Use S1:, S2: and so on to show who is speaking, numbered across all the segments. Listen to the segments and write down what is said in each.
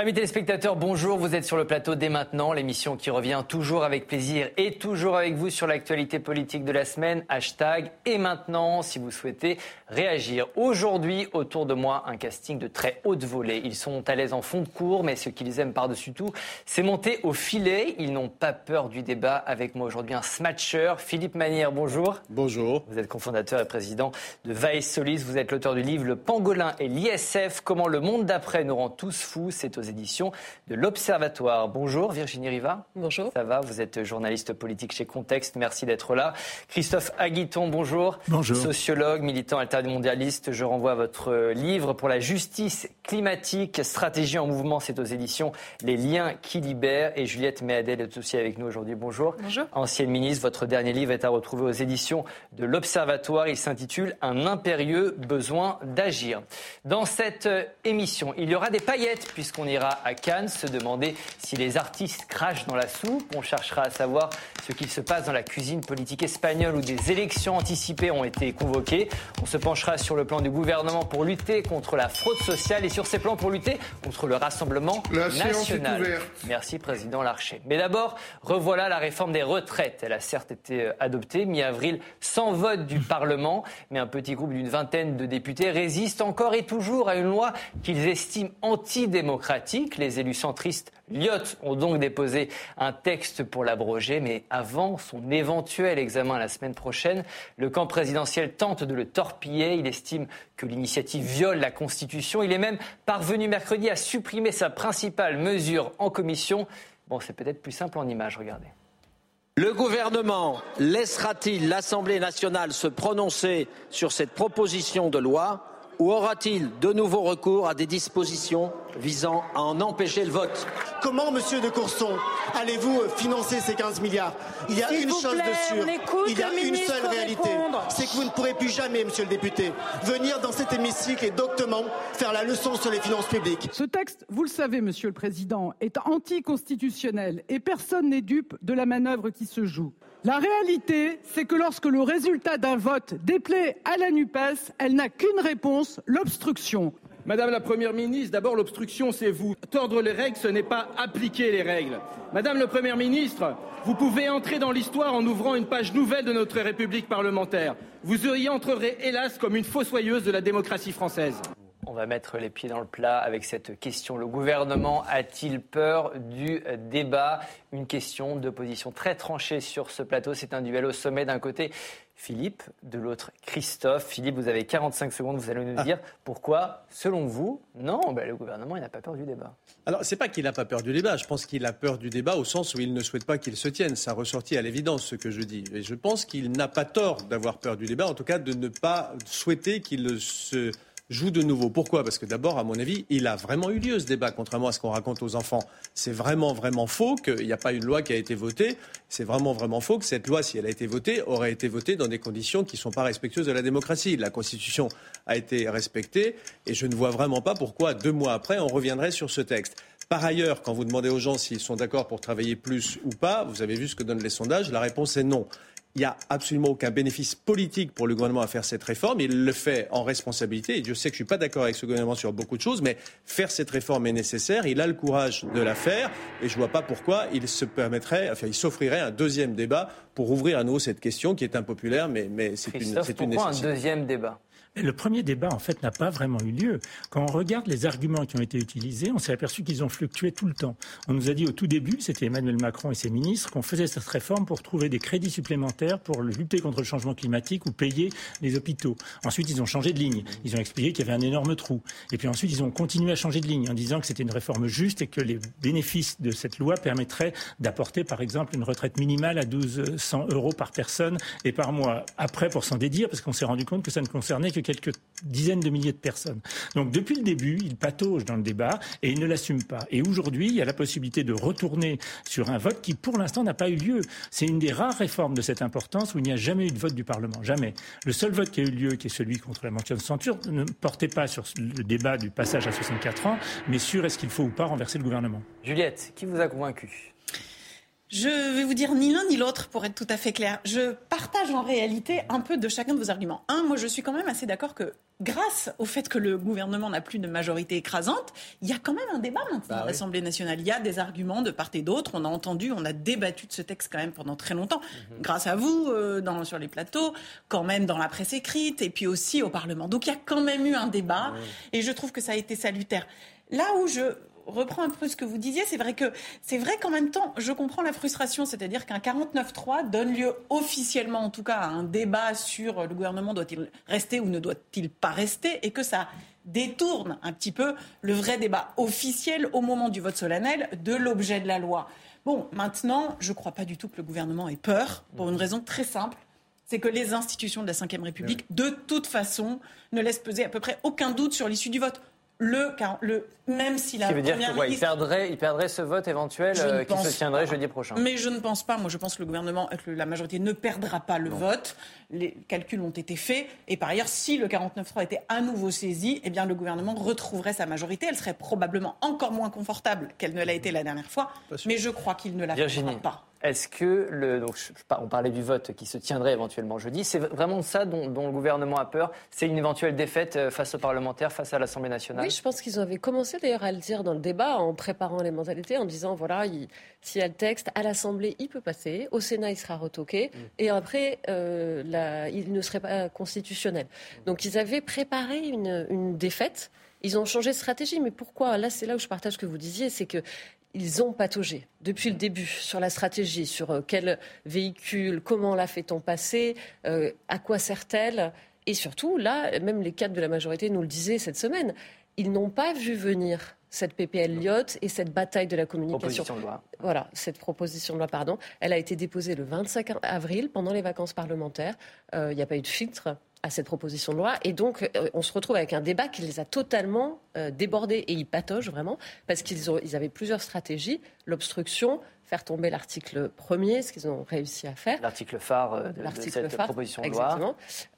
S1: Amis téléspectateurs, bonjour. Vous êtes sur le plateau dès maintenant, l'émission qui revient toujours avec plaisir et toujours avec vous sur l'actualité politique de la semaine. Hashtag et maintenant, si vous souhaitez réagir. Aujourd'hui, autour de moi, un casting de très haute volée. Ils sont à l'aise en fond de cours, mais ce qu'ils aiment par-dessus tout, c'est monter au filet. Ils n'ont pas peur du débat. Avec moi aujourd'hui, un smatcher, Philippe Manière. Bonjour.
S2: Bonjour.
S1: Vous êtes cofondateur et président de Vice Solis. Vous êtes l'auteur du livre Le Pangolin et l'ISF. Comment le monde d'après nous rend tous fous. C'est aux éditions de l'Observatoire. Bonjour Virginie Riva.
S3: Bonjour.
S1: Ça va Vous êtes journaliste politique chez Contexte. Merci d'être là. Christophe Aguiton, bonjour.
S4: Bonjour.
S1: Sociologue, militant altermondialiste. Je renvoie à votre livre pour la justice climatique, stratégie en mouvement. C'est aux éditions Les liens qui libèrent. Et Juliette Méadel est aussi avec nous aujourd'hui. Bonjour.
S3: Bonjour.
S1: Ancienne ministre, votre dernier livre est à retrouver aux éditions de l'Observatoire. Il s'intitule Un impérieux besoin d'agir. Dans cette émission, il y aura des paillettes puisqu'on ira à Cannes se demander si les artistes crachent dans la soupe. On cherchera à savoir ce qu'il se passe dans la cuisine politique espagnole où des élections anticipées ont été convoquées. On se penchera sur le plan du gouvernement pour lutter contre la fraude sociale et sur ses plans pour lutter contre le Rassemblement national. Merci, Président Larcher. Mais d'abord, revoilà la réforme des retraites. Elle a certes été euh, adoptée mi-avril sans vote du Parlement, mais un petit groupe d'une vingtaine de députés résiste encore et toujours à une loi qu'ils estiment antidémocratique. Les élus centristes Lyot ont donc déposé un texte pour l'abroger, mais avant son éventuel examen la semaine prochaine, le camp présidentiel tente de le torpiller. Il estime que l'initiative viole la Constitution. Il est même parvenu mercredi à supprimer sa principale mesure en commission. Bon, c'est peut-être plus simple en image, regardez.
S5: Le gouvernement laissera-t-il l'Assemblée nationale se prononcer sur cette proposition de loi? Ou aura-t-il de nouveau recours à des dispositions visant à en empêcher le vote
S6: Comment, monsieur de Courson, allez-vous financer ces 15 milliards? Il y a une chose de sûre, il y a une seule réalité, c'est que vous ne pourrez plus jamais, monsieur le député, venir dans cet hémicycle et doctement faire la leçon sur les finances publiques.
S7: Ce texte, vous le savez, monsieur le président, est anticonstitutionnel et personne n'est dupe de la manœuvre qui se joue. La réalité, c'est que lorsque le résultat d'un vote déplaît à la NUPES, elle n'a qu'une réponse, l'obstruction.
S8: Madame la Première ministre, d'abord l'obstruction, c'est vous. Tordre les règles, ce n'est pas appliquer les règles. Madame la Première ministre, vous pouvez entrer dans l'histoire en ouvrant une page nouvelle de notre République parlementaire. Vous y entrerez, hélas, comme une fossoyeuse de la démocratie française.
S1: On va mettre les pieds dans le plat avec cette question. Le gouvernement a-t-il peur du débat? Une question de position très tranchée sur ce plateau. C'est un duel au sommet d'un côté. Philippe, de l'autre Christophe. Philippe, vous avez 45 secondes, vous allez nous dire pourquoi, selon vous, non, ben, le gouvernement n'a pas peur du débat.
S2: Alors, c'est pas qu'il n'a pas peur du débat, je pense qu'il a peur du débat au sens où il ne souhaite pas qu'il se tienne. Ça ressortit à l'évidence ce que je dis. Et je pense qu'il n'a pas tort d'avoir peur du débat, en tout cas de ne pas souhaiter qu'il se joue de nouveau. Pourquoi? Parce que d'abord, à mon avis, il a vraiment eu lieu ce débat, contrairement à ce qu'on raconte aux enfants. C'est vraiment, vraiment faux qu'il n'y a pas une loi qui a été votée. C'est vraiment, vraiment faux que cette loi, si elle a été votée, aurait été votée dans des conditions qui ne sont pas respectueuses de la démocratie. La Constitution a été respectée et je ne vois vraiment pas pourquoi, deux mois après, on reviendrait sur ce texte. Par ailleurs, quand vous demandez aux gens s'ils sont d'accord pour travailler plus ou pas, vous avez vu ce que donnent les sondages, la réponse est non. Il n'y a absolument aucun bénéfice politique pour le gouvernement à faire cette réforme. Il le fait en responsabilité. Et je sais que je ne suis pas d'accord avec ce gouvernement sur beaucoup de choses, mais faire cette réforme est nécessaire. Il a le courage de la faire. Et je ne vois pas pourquoi il se permettrait, enfin, il s'offrirait un deuxième débat pour ouvrir à nouveau cette question qui est impopulaire, mais, mais c'est une, une
S1: nécessité. un deuxième débat?
S4: Le premier débat, en fait, n'a pas vraiment eu lieu. Quand on regarde les arguments qui ont été utilisés, on s'est aperçu qu'ils ont fluctué tout le temps. On nous a dit au tout début, c'était Emmanuel Macron et ses ministres, qu'on faisait cette réforme pour trouver des crédits supplémentaires pour lutter contre le changement climatique ou payer les hôpitaux. Ensuite, ils ont changé de ligne. Ils ont expliqué qu'il y avait un énorme trou. Et puis ensuite, ils ont continué à changer de ligne en disant que c'était une réforme juste et que les bénéfices de cette loi permettraient d'apporter, par exemple, une retraite minimale à 1200 euros par personne et par mois. Après, pour s'en dédire, parce qu'on s'est rendu compte que ça ne concernait que quelques dizaines de milliers de personnes. Donc depuis le début, il patauge dans le débat et il ne l'assume pas. Et aujourd'hui, il y a la possibilité de retourner sur un vote qui, pour l'instant, n'a pas eu lieu. C'est une des rares réformes de cette importance où il n'y a jamais eu de vote du Parlement. Jamais. Le seul vote qui a eu lieu, qui est celui contre la mention de censure, ne portait pas sur le débat du passage à 64 ans, mais sur est-ce qu'il faut ou pas renverser le gouvernement.
S1: Juliette, qui vous a convaincu?
S3: Je vais vous dire ni l'un ni l'autre pour être tout à fait clair. Je partage en réalité un peu de chacun de vos arguments. Un, moi je suis quand même assez d'accord que grâce au fait que le gouvernement n'a plus de majorité écrasante, il y a quand même un débat maintenant bah à l'Assemblée nationale. Il y a des arguments de part et d'autre. On a entendu, on a débattu de ce texte quand même pendant très longtemps. Mhm. Grâce à vous, euh, dans, sur les plateaux, quand même dans la presse écrite et puis aussi au Parlement. Donc il y a quand même eu un débat et je trouve que ça a été salutaire. Là où je reprends un peu ce que vous disiez, c'est vrai que c'est vrai qu'en même temps, je comprends la frustration, c'est-à-dire qu'un 49-3 donne lieu officiellement, en tout cas, à un débat sur le gouvernement doit-il rester ou ne doit-il pas rester, et que ça détourne un petit peu le vrai débat officiel au moment du vote solennel de l'objet de la loi. Bon, maintenant, je ne crois pas du tout que le gouvernement ait peur, pour une raison très simple c'est que les institutions de la Ve République, de toute façon, ne laissent peser à peu près aucun doute sur l'issue du vote le, le même si la
S1: Ce qui veut dire qu'il perdrait, il perdrait ce vote éventuel euh, qui se tiendrait jeudi prochain.
S3: Mais je ne pense pas. Moi, je pense que le gouvernement, que la majorité ne perdra pas le vote. Les calculs ont été faits. Et par ailleurs, si le 49.3 était à nouveau saisi, eh bien, le gouvernement retrouverait sa majorité. Elle serait probablement encore moins confortable qu'elle ne l'a été la dernière fois. Mais je crois qu'il ne la perdra pas.
S1: Est-ce que, le, donc, on parlait du vote qui se tiendrait éventuellement jeudi, c'est vraiment ça dont, le gouvernement a peur. C'est une éventuelle défaite euh, face aux parlementaires, face à l'Assemblée nationale.
S9: Oui, je pense qu'ils avaient commencé d'ailleurs à le dire dans le débat en préparant les mentalités, en disant voilà, s'il y a le texte, à l'Assemblée, il peut passer, au Sénat, il sera retoqué, mm. et après, euh, il ne serait pas constitutionnel. Donc ils avaient préparé une, une défaite. Ils ont changé de stratégie, mais pourquoi? Là, c'est là où je partage ce que vous disiez, c'est que ils ont pataugé depuis le début sur la stratégie, sur euh, quel véhicule, comment la fait-on passer, euh, à quoi sert-elle? Et surtout, là, même les cadres de la majorité nous le disaient cette semaine, ils n'ont pas vu venir cette PPL Lyotte et cette bataille de la communication.
S1: Proposition de loi.
S9: Voilà, cette proposition de loi, pardon. Elle a été déposée le 25 avril, pendant les vacances parlementaires. Euh, il n'y a pas eu de filtre à cette proposition de loi. Et donc, euh, on se retrouve avec un débat qui les a totalement euh, débordés. Et ils pataugent vraiment, parce qu'ils ils avaient plusieurs stratégies. L'obstruction, faire tomber l'article premier, ce qu'ils ont réussi à faire.
S1: L'article phare euh, de, cette proposition de loi.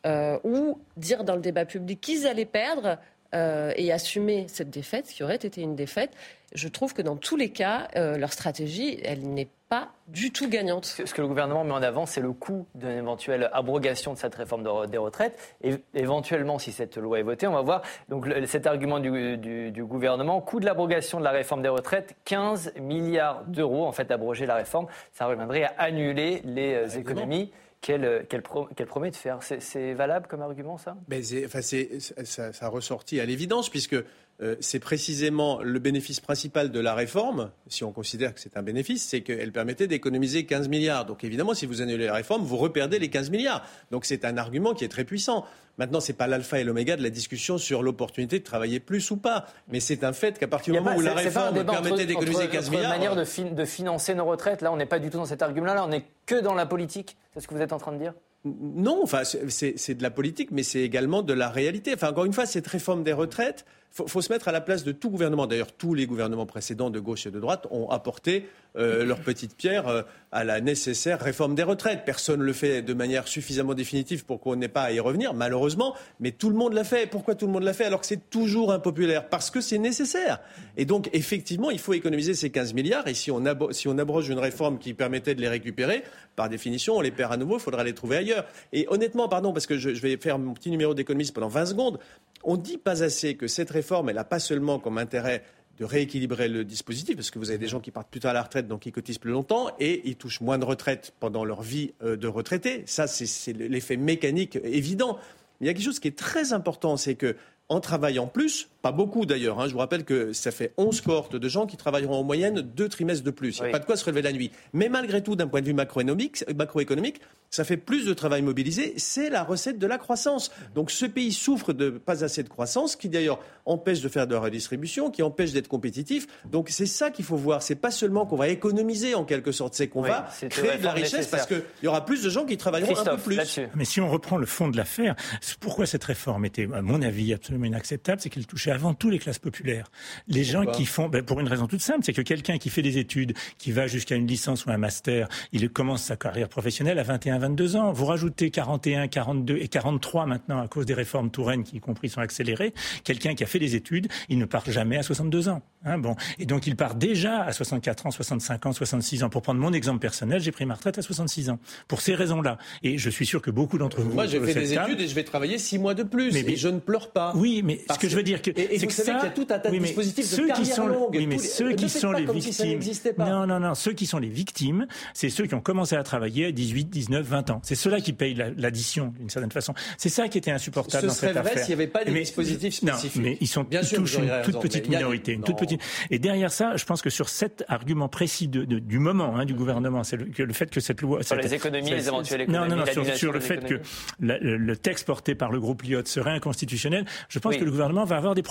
S9: Exactement. ou dire dans le débat public qu'ils allaient perdre et assumer cette défaite, ce qui aurait été une défaite. Je trouve que dans tous les cas, leur stratégie, elle n'est pas du tout gagnante.
S1: Ce que le gouvernement met en avant, c'est le coût d'une éventuelle abrogation de cette réforme des retraites. Et éventuellement, si cette loi est votée, on va voir donc cet argument du, gouvernement, coût de l'abrogation de la réforme des retraites, 15 milliards d'euros. En fait, abroger la réforme, ça reviendrait à annuler les euh, économies qu'elle promet de faire? C'est valable comme argument, ça?
S2: Mais enfin, ça, ça ressorti à l'évidence, puisque euh, c'est précisément le bénéfice principal de la réforme, si on considère que c'est un bénéfice, c'est qu'elle permettait d'économiser 15 milliards. Donc évidemment, si vous annulez la réforme, vous reperdez les 15 milliards. Donc c'est un argument qui est très puissant. Maintenant, ce n'est pas l'alpha et l'oméga de la discussion sur l'opportunité de travailler plus ou pas. Mais c'est un fait qu'à partir du moment où la réforme permettait d'économiser 15 milliards.
S1: manière de, de financer nos retraites, là, on n'est pas du tout dans cet argument-là. On n'est que dans la politique. C'est ce que vous êtes en train de dire?
S2: Non, enfin, c'est de la politique, mais c'est également de la réalité. Enfin, encore une fois, cette réforme des retraites, faut, faut se mettre à la place de tout gouvernement. D'ailleurs, tous les gouvernements précédents de gauche et de droite ont apporté euh, leur petite pierre euh, à la nécessaire réforme des retraites. Personne ne le fait de manière suffisamment définitive pour qu'on n'ait pas à y revenir, malheureusement, mais tout le monde l'a fait. Pourquoi tout le monde l'a fait alors que c'est toujours impopulaire? Parce que c'est nécessaire. Et donc, effectivement, il faut économiser ces 15 milliards. Et si on, abroge une réforme qui permettait de les récupérer, par définition, on les perd à nouveau, il faudra les trouver ailleurs. Et honnêtement, pardon, parce que je, je vais faire mon petit numéro d'économiste pendant 20 secondes, on ne dit pas assez que cette réforme, elle n'a pas seulement comme intérêt de rééquilibrer le dispositif, parce que vous avez des gens qui partent plus tard à la retraite, donc ils cotisent plus longtemps, et ils touchent moins de retraite pendant leur vie euh, de retraité. Ça, c'est l'effet mécanique évident. Mais il y a quelque chose qui est très important, c'est que en travaillant plus, pas beaucoup d'ailleurs, hein, je vous rappelle que ça fait 11 cohortes de gens qui travailleront en moyenne deux trimestres de plus. Il n'y a pas de quoi se relever la nuit. Mais malgré tout, d'un point de vue macroéconomique, macroéconomique, ça fait plus de travail mobilisé. C'est la recette de la croissance. Donc ce pays souffre de pas assez de croissance, qui d'ailleurs empêche de faire de la redistribution, qui empêche d'être compétitif. Donc c'est ça qu'il faut voir. C'est pas seulement qu'on va économiser en quelque sorte, c'est qu'on va créer de la richesse parce qu'il y aura plus de gens qui travailleront un peu plus.
S4: Mais si on reprend le fond de l'affaire, pourquoi cette réforme était, à mon avis, absolument inacceptable, c'est qu'elle touchait c'est avant tout les classes populaires. Les gens qui font, ben, pour une raison toute simple, c'est que quelqu'un qui fait des études, qui va jusqu'à une licence ou un master, il commence sa carrière professionnelle à 21, 22 ans. Vous rajoutez 41, 42 et 43 maintenant à cause des réformes Touraine qui, y compris, sont accélérées. Quelqu'un qui a fait des études, il ne part jamais à 62 ans. Hein, bon. Et donc il part déjà à 64 ans, 65 ans, 66 ans. Pour prendre mon exemple personnel, j'ai pris ma retraite à 66 ans. Pour ces raisons-là. Et je suis sûr que beaucoup d'entre vous.
S2: Moi, j'ai fait des études et je vais travailler 6 mois de plus. Mais, et je ne pleure pas.
S4: Oui, mais ce que je veux dire, que,
S2: c'est que ça. qu'il y a tout un tas de dispositifs ceux de qui sont, longue.
S4: Oui, mais ceux qui sont les victimes.
S2: non,
S4: non, non. Ceux qui sont les victimes, c'est ceux qui ont commencé à travailler à 18, 19, 20 ans. C'est ceux-là qui payent l'addition, d'une certaine façon. C'est ça qui était insupportable dans cette affaire.
S2: Ce serait vrai s'il n'y avait pas des dispositifs spécifiques.
S4: Non, mais ils sont Bien touchent une toute petite minorité, une toute petite. Et derrière ça, je pense que sur cet argument précis du moment hein, du gouvernement, c'est le, fait que cette loi
S1: sur les économies, les éventuelles économies.
S4: Non, non, non, sur, le fait que le texte porté par le groupe Lyotte serait inconstitutionnel. Je pense que le gouvernement va avoir des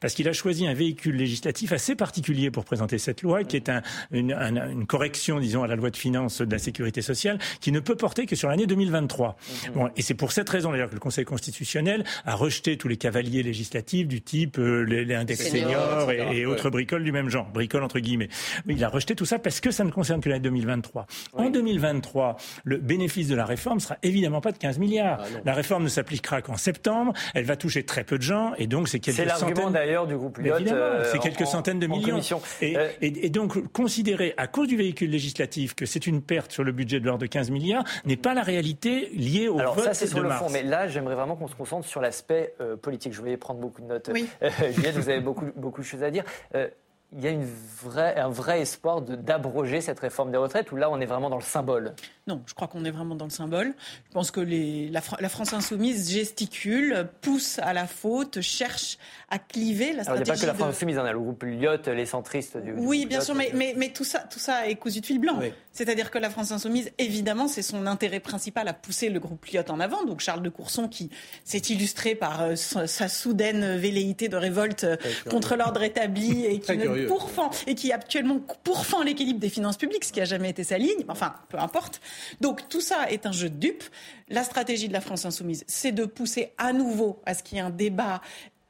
S4: parce qu'il a choisi un véhicule législatif assez particulier pour présenter cette loi, qui est une, correction, disons, à la loi de finances de la sécurité sociale, qui ne peut porter que sur l'année 2023. Mhm. Bon, et c'est pour cette raison d'ailleurs que le Conseil constitutionnel a rejeté tous les cavaliers législatifs du type euh, les, index seniors et, autres bricoles du même genre, bricoles entre guillemets. Il a rejeté tout ça parce que ça ne concerne que l'année 2023. En 2023, le bénéfice de la réforme sera évidemment pas de 15 milliards. Ah la réforme ne s'appliquera qu'en septembre. Elle va toucher très peu de gens et donc c'est.
S1: C'est l'argument d'ailleurs du groupe Lyot. Euh,
S4: c'est quelques centaines de millions. Euh, et, et, donc considérer à cause du véhicule législatif que c'est une perte sur le budget de l'ordre de 15 milliards n'est pas la réalité liée au
S1: Alors,
S4: vote
S1: ça, c'est sur le fond. Mais là, j'aimerais vraiment qu'on se concentre sur l'aspect euh, politique. Je voulais prendre beaucoup de notes. Oui. Juliette, vous avez beaucoup, beaucoup de choses à dire il y a une vraie, un vrai espoir d'abroger cette réforme des retraites, où là, on est vraiment dans le symbole
S3: Non, je crois qu'on est vraiment dans le symbole. Je pense que les, la, France insoumise gesticule, pousse à la faute, cherche à cliver la stratégie.
S1: il n'y a pas que la France insoumise, on hein, a le groupe Lyotte, les centristes du.
S3: Oui, bien sûr, mais, mais, mais, tout, ça, tout ça est cousu de fil blanc. C'est-à-dire que la France insoumise, évidemment, c'est son intérêt principal à pousser le groupe Lyotte en avant. Donc Charles de Courson, qui s'est illustré par euh, sa, soudaine velléité de révolte contre l'ordre établi et qui ne pourfend et qui actuellement pourfend l'équilibre des finances publiques, ce qui n'a jamais été sa ligne. Enfin, peu importe. Donc tout ça est un jeu de dupes. La stratégie de la France insoumise, c'est de pousser à nouveau à ce qu'il y ait un débat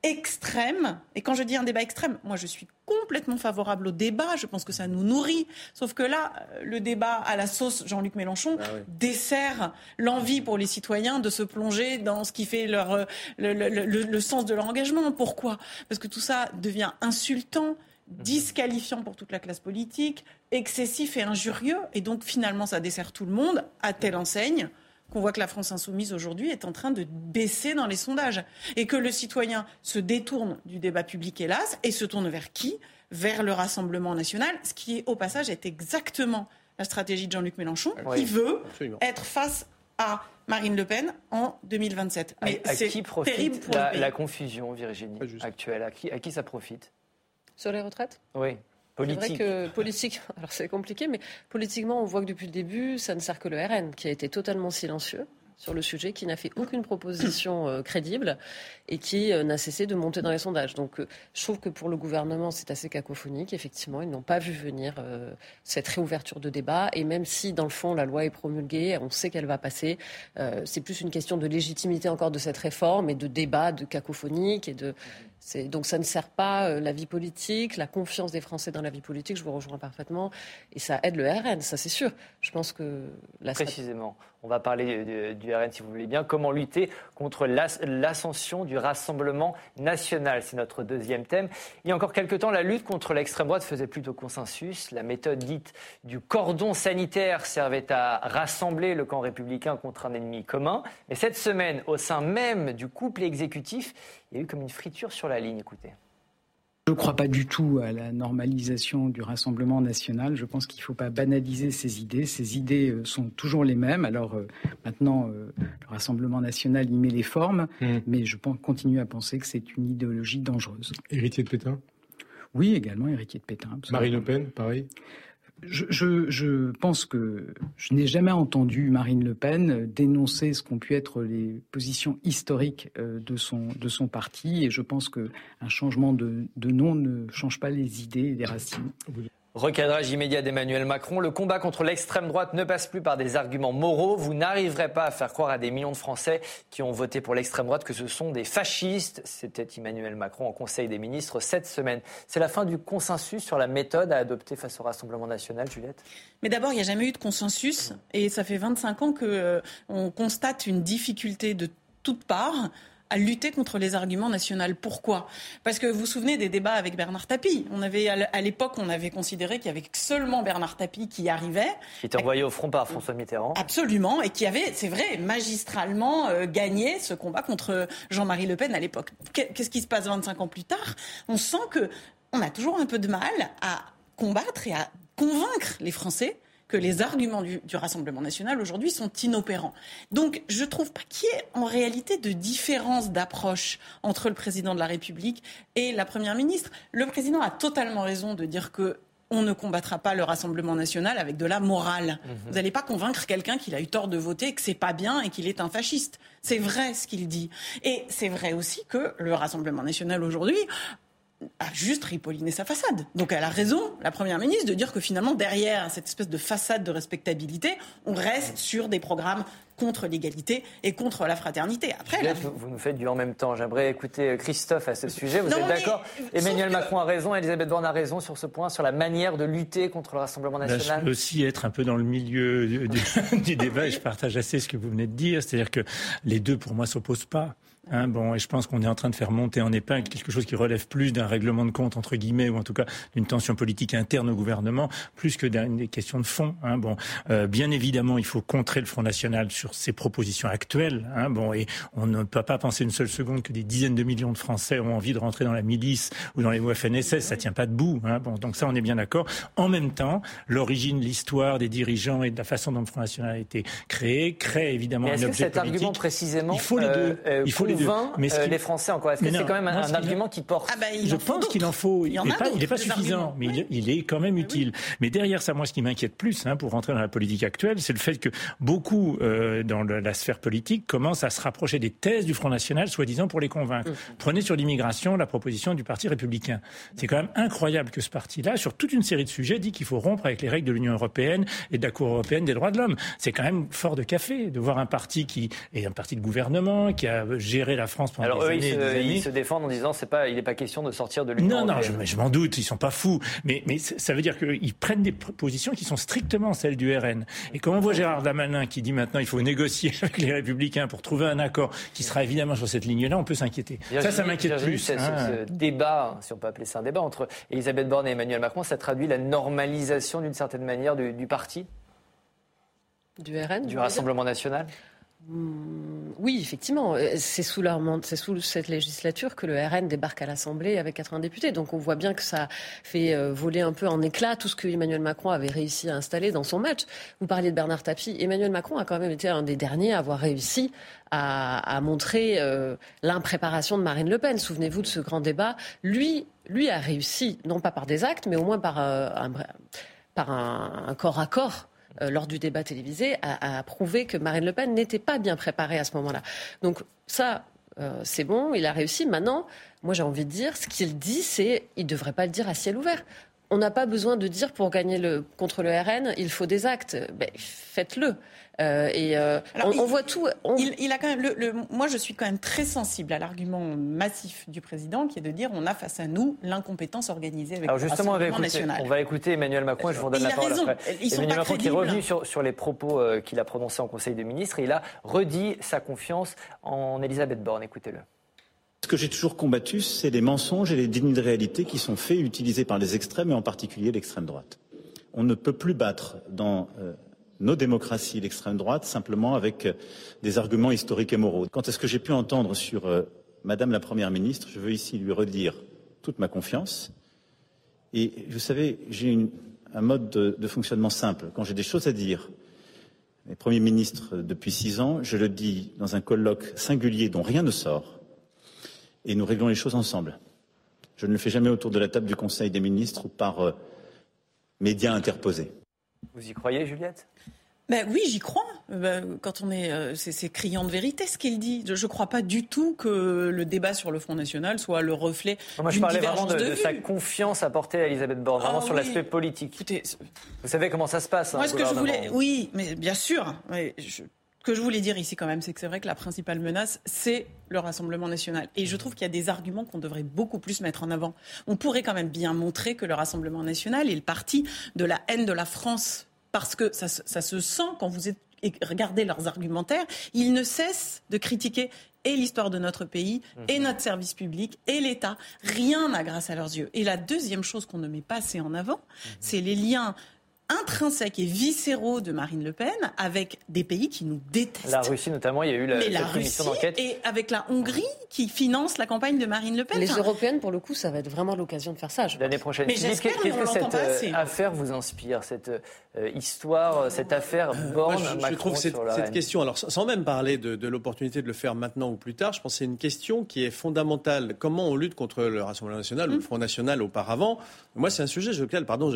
S3: extrême. Et quand je dis un débat extrême, moi je suis complètement favorable au débat. Je pense que ça nous nourrit. Sauf que là, le débat à la sauce Jean-Luc Mélenchon ah dessert l'envie pour les citoyens de se plonger dans ce qui fait leur, le, le sens de leur engagement. Pourquoi? Parce que tout ça devient insultant disqualifiant pour toute la classe politique, excessif et injurieux. Et donc finalement, ça dessert tout le monde à telle enseigne qu'on voit que la France insoumise aujourd'hui est en train de baisser dans les sondages. Et que le citoyen se détourne du débat public, hélas, et se tourne vers qui? Vers le Rassemblement national, ce qui, est, au passage, est exactement la stratégie de Jean-Luc Mélenchon, qui veut être face à Marine Le Pen en 2027.
S1: Mais c'est terrible pour la, confusion, Virginie, actuelle? À qui, à qui ça profite?
S9: Sur les retraites
S1: Oui.
S9: Politique. C'est vrai que politique, alors c'est compliqué, mais politiquement, on voit que depuis le début, ça ne sert que le RN, qui a été totalement silencieux sur le sujet, qui n'a fait aucune proposition euh, crédible et qui euh, n'a cessé de monter dans les sondages. Donc euh, je trouve que pour le gouvernement, c'est assez cacophonique. Effectivement, ils n'ont pas vu venir cette réouverture de débat. Et même si, dans le fond, la loi est promulguée, on sait qu'elle va passer, c'est plus une question de légitimité encore de cette réforme et de débat, de cacophonique et de donc ça ne sert pas euh, la vie politique, la confiance des Français dans la vie politique, je vous rejoins parfaitement, et ça aide le RN, ça c'est sûr. Je pense que...
S1: Précisément, on va parler du, RN si vous voulez bien. Comment lutter contre l'ascension du Rassemblement national? C'est notre deuxième thème. Il y a encore quelques temps, la lutte contre l'extrême droite faisait plutôt consensus. La méthode dite du cordon sanitaire servait à rassembler le camp républicain contre un ennemi commun. Mais cette semaine, au sein même du couple exécutif, il y a eu comme une friture sur la ligne. Écoutez.
S10: Je ne crois pas du tout à la normalisation du Rassemblement national. Je pense qu'il ne faut pas banaliser ces idées. Ces idées euh, sont toujours les mêmes. Alors euh, maintenant, euh, le Rassemblement national y met les formes, mmh. mais je continue à penser que c'est une idéologie dangereuse.
S2: Héritier de Pétain?
S10: Oui, également héritier de Pétain.
S2: Marine Le Pen, pareil?
S10: Je, pense que je n'ai jamais entendu Marine Le Pen dénoncer ce qu'ont pu être les positions historiques euh, de son, parti et je pense qu'un changement de, de, nom ne change pas les idées et les racines.
S1: Recadrage immédiat d'Emmanuel Macron. Le combat contre l'extrême droite ne passe plus par des arguments moraux. Vous n'arriverez pas à faire croire à des millions de Français qui ont voté pour l'extrême droite que ce sont des fascistes. C'était Emmanuel Macron en Conseil des ministres cette semaine. C'est la fin du consensus sur la méthode à adopter face au Rassemblement national, Juliette?
S3: Mais d'abord, il n'y a jamais eu de consensus. Et ça fait 25 ans qu'on euh, constate une difficulté de toutes parts à lutter contre les arguments nationaux. Pourquoi? Parce que vous vous souvenez des débats avec Bernard Tapie. On avait à l'époque, on avait considéré qu'il y avait seulement Bernard Tapie qui arrivait.
S1: Qui était envoyé au front par François Mitterrand.
S3: Absolument, et qui avait, c'est vrai, magistralement euh, gagné ce combat contre Jean-Marie Le Pen à l'époque. Qu'est-ce qui se passe 25 ans plus tard? On sent que on a toujours un peu de mal à combattre et à convaincre les Français que les arguments du, Rassemblement national aujourd'hui sont inopérants. Donc je ne trouve pas qu'il y ait en réalité de différence d'approche entre le président de la République et la Première ministre. Le président a totalement raison de dire que on ne combattra pas le Rassemblement national avec de la morale. Mhm. Vous n'allez pas convaincre quelqu'un qu'il a eu tort de voter, que c'est pas bien et qu'il est un fasciste. C'est vrai ce qu'il dit. Et c'est vrai aussi que le Rassemblement national aujourd'hui a juste ripolliné sa façade. Donc elle a raison, la Première ministre, de dire que finalement, derrière cette espèce de façade de respectabilité, on reste sur des programmes contre l'égalité et contre la fraternité.
S1: Après, vous, nous faites du en même temps. J'aimerais écouter Christophe à ce sujet. Vous êtes d'accord Emmanuel Macron a raison, Elisabeth Borne a raison sur ce point, sur la manière de lutter contre le Rassemblement ben, national.
S4: je peux aussi être un peu dans le milieu du, du débat et je partage assez ce que vous venez de dire. C'est-à-dire que les deux, pour moi, s'opposent pas. Hein, bon, et je pense qu'on est en train de faire monter en épingle quelque chose qui relève plus d'un règlement de compte entre guillemets ou en tout cas d'une tension politique interne au gouvernement, plus que d'une question de fond. Hein, bon, euh, bien évidemment, il faut contrer le Front National sur ses propositions actuelles. Hein, bon, et on ne peut pas penser une seule seconde que des dizaines de millions de Français ont envie de rentrer dans la milice ou dans les FNSS. Ça tient pas debout. Hein, bon, donc ça, on est bien d'accord. En même temps, l'origine, l'histoire des dirigeants et de la façon dont le Front National a été créé crée évidemment un objet que
S1: cet argument précisément, il faut les deux. Euh, il faut les deux. mais euh, les Français encore? Est-ce que c'est quand même un, argument qui porte?
S4: Ah bah, Je pense qu'il en faut. Il n'est pas, pas suffisant, mais il, est quand même utile. Mais derrière ça, moi, ce qui m'inquiète plus, hein, pour rentrer dans la politique actuelle, c'est le fait que beaucoup euh, dans la sphère politique commencent à se rapprocher des thèses du Front National, soi-disant pour les convaincre. Mmh. Prenez sur l'immigration la proposition du Parti républicain. C'est quand même incroyable que ce parti-là, sur toute une série de sujets, dit qu'il faut rompre avec les règles de l'Union européenne et de la Cour européenne des droits de l'homme. C'est quand même fort de café de voir un parti qui est un parti de gouvernement, qui a géré la France pendant
S1: des
S4: années,
S1: Alors
S4: eux,
S1: ils se défendent en disant c'est pas, il n'est pas question de sortir de l'Union.
S4: Non, non, je, je m'en doute, ils sont pas fous, mais, mais ça veut dire qu'ils prennent des positions qui sont strictement celles du RN. Et quand on voit Gérard Damanin qui dit maintenant il faut négocier avec les Républicains pour trouver un accord qui sera évidemment sur cette ligne-là, on peut s'inquiéter. Ça, ça m'inquiète plus.
S1: Hein. Ce, débat, si on peut appeler ça un débat entre Elisabeth Borne et Emmanuel Macron, ça traduit la normalisation d'une certaine manière du, du parti,
S9: du RN,
S1: du Rassemblement national?
S9: Hmm, oui, effectivement. Euh, c'est sous, cette législature que le RN débarque à l'Assemblée avec 80 députés. Donc on voit bien que ça fait euh, voler un peu en éclat tout ce que Emmanuel Macron avait réussi à installer dans son match. Vous parliez de Bernard Tapie. Emmanuel Macron a quand même été un des derniers à avoir réussi à, montrer euh, l'impréparation de Marine Le Pen. Souvenez-vous de ce grand débat. Lui, lui a réussi, non pas par des actes, mais au moins par un corps à corps euh, lors du débat télévisé, a, prouvé que Marine Le Pen n'était pas bien préparée à ce moment-là. Donc ça, euh, c'est bon, il a réussi. Maintenant, moi j'ai envie de dire, ce qu'il dit, c'est il ne devrait pas le dire à ciel ouvert. On n'a pas besoin de dire pour gagner le, contre le RN, il faut des actes. Ben, faites-le. Euh, et euh, on, voit tout.
S3: Il, a quand même. Le, moi, je suis quand même très sensible à l'argument massif du président, qui est de dire on a face à nous l'incompétence organisée avec
S1: Alors justement, on va, écouter, on va écouter Emmanuel Macron et je vous redonne la parole après. Emmanuel Macron qui est revenu sur, sur les propos euh, qu'il a prononcés en Conseil des ministres et il a redit sa confiance en Elisabeth Borne. Écoutez-le.
S11: Ce que j'ai toujours combattu, c'est les mensonges et les dénis de réalité qui sont faits, utilisés par les extrêmes et en particulier l'extrême droite. On ne peut plus battre dans nos démocraties, l'extrême droite, simplement avec euh, des arguments historiques et moraux. Quant à ce que j'ai pu entendre sur euh, Madame la Première ministre, je veux ici lui redire toute ma confiance. Et vous savez, j'ai un mode de, fonctionnement simple. Quand j'ai des choses à dire, les Premier ministre depuis six ans, je le dis dans un colloque singulier dont rien ne sort, et nous réglons les choses ensemble. Je ne le fais jamais autour de la table du Conseil des ministres ou par euh, médias interposés.
S1: Vous y croyez, Juliette?
S3: Ben oui, j'y crois. Ben, quand on est, euh, c'est criant de vérité ce qu'il dit. Je ne crois pas du tout que le débat sur le Front National soit le reflet.
S1: Moi, je parlais vraiment de, sa confiance apportée à Elisabeth Borne, vraiment ah sur l'aspect politique. Écoutez, vous savez comment ça se passe.
S3: Moi, hein, ce que je voulais, oui, mais bien sûr. Mais que je voulais dire ici quand même, c'est que c'est vrai que la principale menace, c'est le Rassemblement national. Et je trouve qu'il y a des arguments qu'on devrait beaucoup plus mettre en avant. On pourrait quand même bien montrer que le Rassemblement national est le parti de la haine de la France parce que ça, se sent quand vous regardez leurs argumentaires, ils ne cessent de critiquer et l'histoire de notre pays, et mhm. notre service public, et l'État. Rien n'a grâce à leurs yeux. Et la deuxième chose qu'on ne met pas assez en avant, mhm. c'est les liens intrinsèques et viscéraux de Marine Le Pen avec des pays qui nous détestent.
S1: La Russie notamment, il y a eu la,
S3: Mais la Russie Et avec la Hongrie qui finance la campagne de Marine Le Pen.
S9: Les Européennes, pour le coup, ça va être vraiment l'occasion de faire ça.
S1: L'année prochaine. Mais qu'est-ce que cette euh, affaire vous inspire, cette euh, histoire, euh, cette affaire Borne
S2: je, je, trouve cette, cette question, alors sans même parler de, de l'opportunité de le faire maintenant ou plus tard, je pense que c'est une question qui est fondamentale. Comment on lutte contre le Rassemblement national ou le mm. Front national auparavant? Moi, c'est un sujet sur lequel, pardon,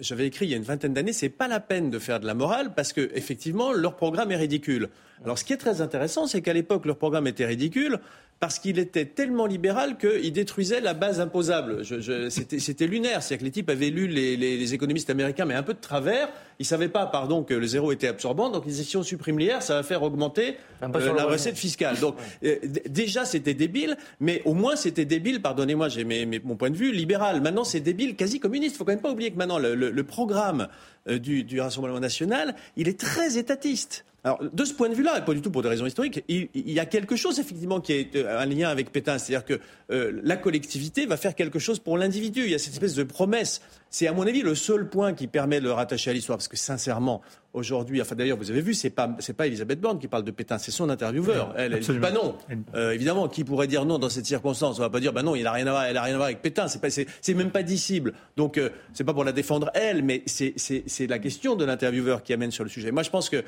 S2: j'avais écrit il y a une vingtaine d'années, c'est pas la peine de faire de la morale parce que effectivement leur programme est ridicule. Alors ce qui est très intéressant, c'est qu'à l'époque leur programme était ridicule parce qu'il était tellement libéral qu'il détruisait la base imposable. C'était lunaire, c'est-à-dire que les types avaient lu les, économistes américains, mais un peu de travers. Ils ne savaient pas, pardon, que le zéro était absorbant, donc ils disaient si on supprime l'IR, ça va faire augmenter euh, la recette fiscale. Donc euh, déjà c'était débile, mais au moins c'était débile, pardonnez-moi, j'ai mon point de vue libéral. Maintenant c'est débile, quasi communiste. Il faut quand même pas oublier que maintenant le, programme euh, du, du Rassemblement national, il est très étatiste. Alors, de ce point de vue-là, et pas du tout pour des raisons historiques, il, y a quelque chose effectivement qui est un lien avec Pétain, c'est-à-dire que euh, la collectivité va faire quelque chose pour l'individu. Il y a cette espèce de promesse. C'est à mon avis le seul point qui permet de le rattacher à l'histoire, parce que sincèrement, aujourd'hui, enfin d'ailleurs, vous avez vu, c'est pas c'est pas Elisabeth Borne qui parle de Pétain, c'est son intervieweur. Elle, elle dit pas non. Euh, évidemment, qui pourrait dire non dans cette circonstance? On va pas dire bah non, il a rien à voir, elle a rien à voir avec Pétain. C'est pas c'est même pas dissible. Donc euh, c'est pas pour la défendre elle, mais c'est c'est la question de l'intervieweur qui amène sur le sujet. Moi, je pense que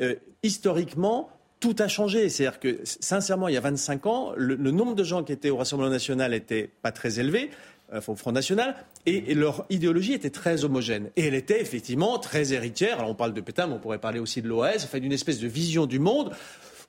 S2: euh, historiquement, tout a changé. C'est-à-dire que, sincèrement, il y a 25 ans, le, nombre de gens qui étaient au Rassemblement national n'était pas très élevé, euh, au Front national, et, leur idéologie était très homogène. Et elle était effectivement très héritière. Alors on parle de Pétain, mais on pourrait parler aussi de l'OAS, enfin d'une espèce de vision du monde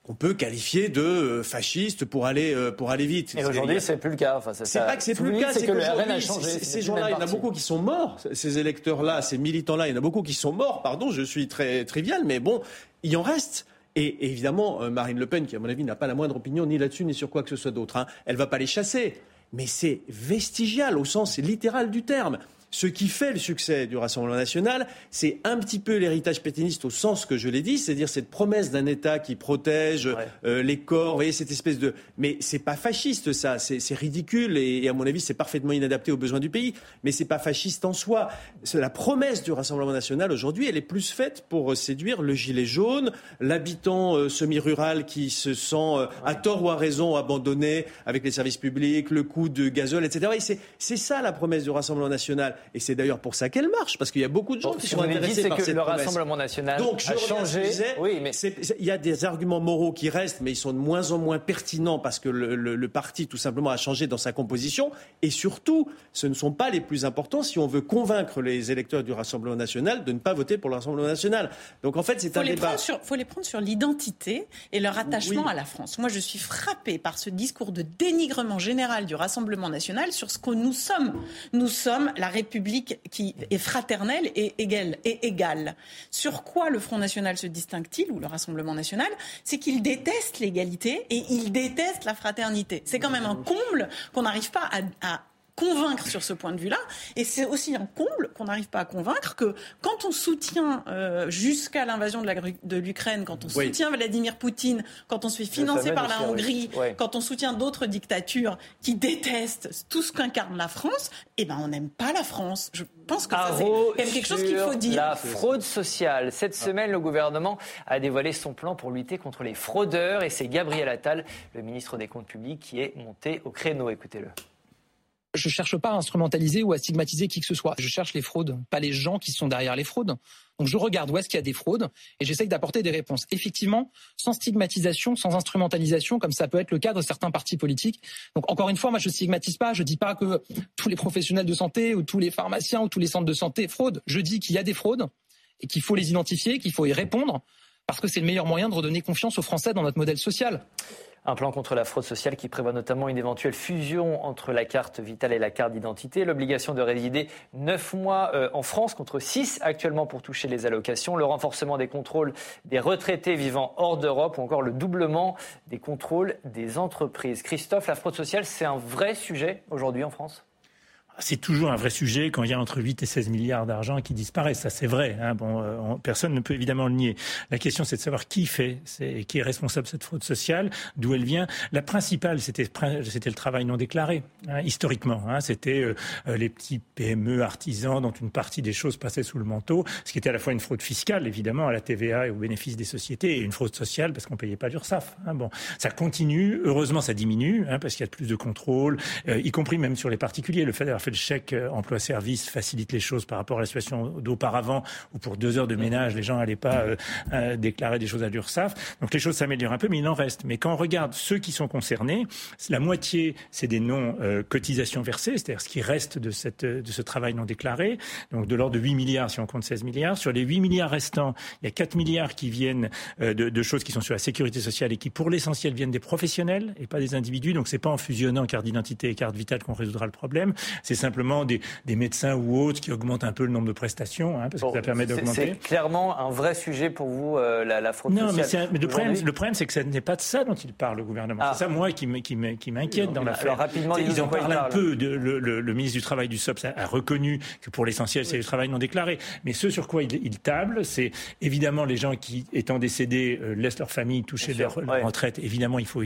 S2: qu'on peut qualifier de euh, fasciste pour aller pour aller vite.
S1: Et aujourd'hui, c'est plus le cas. Enfin,
S2: c'est pas que c'est plus le cas, c'est que, changé. Ces gens-là, il y en a beaucoup qui sont morts. Ces électeurs-là, ces militants-là, il y en a beaucoup qui sont morts. Pardon, je suis très trivial, mais bon, il en reste. Et évidemment, euh, Marine Le Pen, qui à mon avis n'a pas la moindre opinion ni là-dessus ni sur quoi que ce soit d'autre, hein, elle ne va pas les chasser. Mais c'est vestigial au sens littéral du terme. Ce qui fait le succès du Rassemblement national, c'est un petit peu l'héritage pétiniste au sens que je l'ai dit, c'est-à-dire cette promesse d'un État qui protège euh, les corps, vous voyez, cette espèce de... Mais c'est pas fasciste ça, c'est ridicule et, à mon avis c'est parfaitement inadapté aux besoins du pays, mais c'est pas fasciste en soi. La promesse du Rassemblement national aujourd'hui, elle est plus faite pour séduire le gilet jaune, l'habitant euh, semi-rural qui se sent à tort ou à raison abandonné avec les services publics, le coût de gazole, etc. C'est ça la promesse du Rassemblement national. Et c'est d'ailleurs pour ça qu'elle marche, parce qu'il y a beaucoup de gens qui sont intéressés par
S1: que le Rassemblement national Donc, a changé.
S2: oui, mais il y a des arguments moraux qui restent, mais ils sont de moins en moins pertinents parce que le, parti, tout simplement, a changé dans sa composition. Et surtout, ce ne sont pas les plus importants si on veut convaincre les électeurs du Rassemblement national de ne pas voter pour le Rassemblement national. Donc, en fait, c'est un débat.
S3: Il faut les prendre sur l'identité et leur attachement à la France. Moi, je suis frappée par ce discours de dénigrement général du Rassemblement national sur ce que nous sommes. Nous sommes la République République qui est fraternelle et égale, et. Sur quoi le Front National se distingue-t-il, ou le Rassemblement National? C'est qu'il déteste l'égalité et il déteste la fraternité. C'est quand même un comble qu'on n'arrive pas à convaincre sur ce point de vue-là. Et c'est aussi un comble qu'on n'arrive pas à convaincre que quand on soutient euh, jusqu'à l'invasion de l'Ukraine, quand on soutient Vladimir Poutine, quand on se fait financer par la Hongrie, quand on soutient d'autres dictatures qui détestent tout ce qu'incarne la France, eh ben on n'aime pas la France. Je pense que c'est quelque chose qu'il faut dire.
S1: La fraude sociale. Cette semaine, le gouvernement a dévoilé son plan pour lutter contre les fraudeurs et c'est Gabriel Attal, le ministre des Comptes publics, qui est monté au créneau. Écoutez-le.
S12: Je cherche pas à instrumentaliser ou à stigmatiser qui que ce soit. Je cherche les fraudes, pas les gens qui sont derrière les fraudes. Donc je regarde où est-ce qu'il y a des fraudes et j'essaye d'apporter des réponses. Effectivement, sans stigmatisation, sans instrumentalisation, comme ça peut être le cas de certains partis politiques. Donc encore une fois, moi je stigmatise pas, je dis pas que tous les professionnels de santé ou tous les pharmaciens ou tous les centres de santé fraudent. Je dis qu'il y a des fraudes et qu'il faut les identifier, qu'il faut y répondre, parce que c'est le meilleur moyen de redonner confiance aux Français dans notre modèle social.
S1: Un plan contre la fraude sociale qui prévoit notamment une éventuelle fusion entre la carte vitale et la carte d'identité, l'obligation de résider 9 mois euh, en France contre 6 actuellement pour toucher les allocations, le renforcement des contrôles des retraités vivant hors d'Europe ou encore le doublement des contrôles des entreprises. Christophe, la fraude sociale, c'est un vrai sujet aujourd'hui en France?
S4: C'est toujours un vrai sujet quand il y a entre 8 et 16 milliards d'argent qui disparaissent. Ça, c'est vrai. Hein. Bon, euh, personne ne peut évidemment le nier. La question, c'est de savoir qui fait, c'est, qui est responsable de cette fraude sociale, d'où elle vient. La principale, c'était, le travail non déclaré, hein, historiquement. Hein. C'était euh, euh, les petits PME artisans dont une partie des choses passait sous le manteau, ce qui était à la fois une fraude fiscale, évidemment, à la TVA et au bénéfice des sociétés, et une fraude sociale parce qu'on payait pas l'URSSAF. Hein. Bon, ça continue. Heureusement, ça diminue hein, parce qu'il y a plus de contrôle, y compris même sur les particuliers. Le fait le chèque euh, emploi-service facilite les choses par rapport à la situation d'auparavant, où pour deux heures de ménage, les gens n'allaient pas euh, euh, déclarer des choses à l'URSSAF. Donc les choses s'améliorent un peu, mais il en reste. Mais quand on regarde ceux qui sont concernés, la moitié, c'est des non-cotisations versées, c'est-à-dire ce qui reste de, cette, de ce travail non déclaré, donc de l'ordre de 8 milliards si on compte 16 milliards. Sur les 8 milliards restants, il y a 4 milliards qui viennent de, choses qui sont sur la sécurité sociale et qui, pour l'essentiel, viennent des professionnels et pas des individus. Donc c'est pas en fusionnant carte d'identité et carte vitale qu'on résoudra le problème. Simplement des, médecins ou autres qui augmentent un peu le nombre de prestations, hein, parce que ça permet d'augmenter.
S1: C'est clairement un vrai sujet pour vous, euh, la, la, fraude non,
S4: sociale. mais, le, problème, le problème, c'est que ce n'est pas de ça dont il parle, le gouvernement. C'est ah. ça, moi, qui m'inquiète dans l'affaire. Alors,
S1: rapidement,
S4: ils en parlent un peu. De, le, ministre du Travail du SOPS a, reconnu que pour l'essentiel, c'est le travail non déclaré. Mais ce sur quoi il, il table, c'est évidemment les gens qui, étant décédés, euh, laissent leur famille toucher leur, retraite. Évidemment, il faut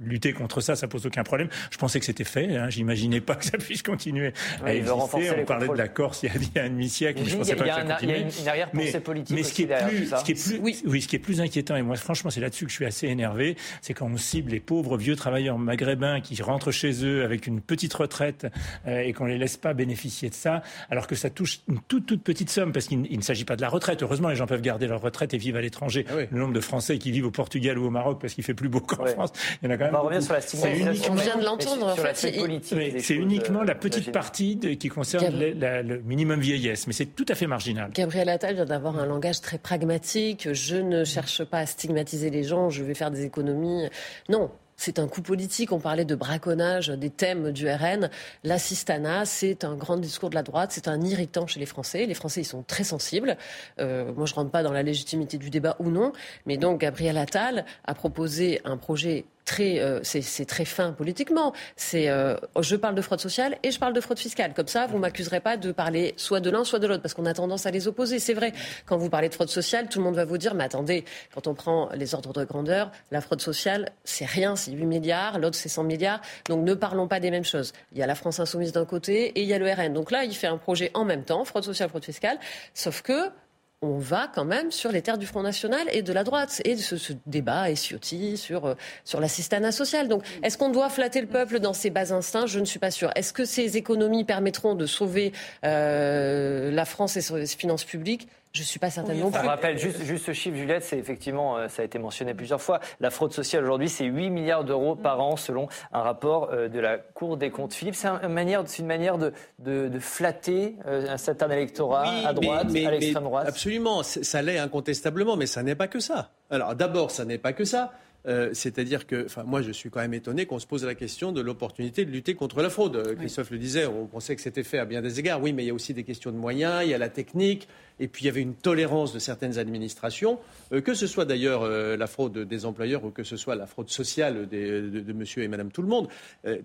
S4: lutter contre ça, ça pose aucun problème. Je pensais que c'était fait. Hein. J'imaginais pas que ça puisse continuer à exister. On parlait de la Corse il y a, un demi-siècle,
S1: je pensais pas que ça continuait. Il y a une, arrière-pensée politique
S4: mais ce qui est plus, ce qui est plus, oui. ce qui est plus inquiétant, et moi franchement c'est là-dessus que je suis assez énervé, c'est quand on cible les pauvres vieux travailleurs maghrébins qui rentrent chez eux avec une petite retraite euh, et qu'on les laisse pas bénéficier de ça, alors que ça touche une toute toute petite somme, parce qu'il ne s'agit pas de la retraite. Heureusement, les gens peuvent garder leur retraite et vivre à l'étranger. Ah le nombre de Français qui vivent au Portugal ou au Maroc parce qu'il fait plus beau qu'en France, il y en a quand même. On
S1: revient sur la stigmatisation.
S9: On vient de l'entendre. En fait,
S4: c'est uniquement la petite partie qui concerne le minimum vieillesse, mais c'est tout à fait marginal.
S9: Gabriel Attal vient d'avoir un langage très pragmatique. Je ne cherche pas à stigmatiser les gens, je vais faire des économies. Non, c'est un coup politique. On parlait de braconnage des thèmes du RN. L'assistanat, c'est un grand discours de la droite. C'est un irritant chez les Français. Les Français, ils sont très sensibles. Euh, moi, je rentre pas dans la légitimité du débat ou non. Mais donc, Gabriel Attal a proposé un projet très, euh, c'est très fin politiquement. C'est, euh, je parle de fraude sociale et je parle de fraude fiscale. Comme ça, vous m'accuserez pas de parler soit de l'un, soit de l'autre, parce qu'on a tendance à les opposer. C'est vrai. Quand vous parlez de fraude sociale, tout le monde va vous dire, mais attendez, quand on prend les ordres de grandeur, la fraude sociale, c'est rien, c'est 8 milliards, l'autre c'est 100 milliards. Donc ne parlons pas des mêmes choses. Il y a la France insoumise d'un côté et il y a le RN. Donc là, il fait un projet en même temps, fraude sociale, fraude fiscale, sauf que on va quand même sur les terres du Front National et de la droite. Et ce, ce débat est sur, euh, sur l'assistanat social. Donc, est-ce qu'on doit flatter le peuple dans ses bas instincts? Je ne suis pas sûre. Est-ce que ces économies permettront de sauver euh, la France et ses finances publiques? Je ne suis pas certaine non
S1: plus. Je rappelle juste, juste ce chiffre, Juliette, c'est effectivement, euh, ça a été mentionné plusieurs fois. La fraude sociale aujourd'hui, c'est 8 milliards d'euros par an selon un rapport euh, de la Cour des comptes. Philippe, c'est une manière, une manière de, de, de flatter euh, un certain électorat à droite, à l'extrême droite?
S2: Absolument, ça l'est incontestablement, mais ça n'est pas que ça. Alors d'abord, ça n'est pas que ça. Euh, c'est-à-dire que, enfin, moi, je suis quand même étonné qu'on se pose la question de l'opportunité de lutter contre la fraude. Christophe le disait, on pensait que c'était fait à bien des égards. Oui, mais il y a aussi des questions de moyens, il y a la technique, et puis il y avait une tolérance de certaines administrations, euh, que ce soit d'ailleurs la fraude des employeurs ou que ce soit la fraude sociale de, monsieur et madame tout le monde.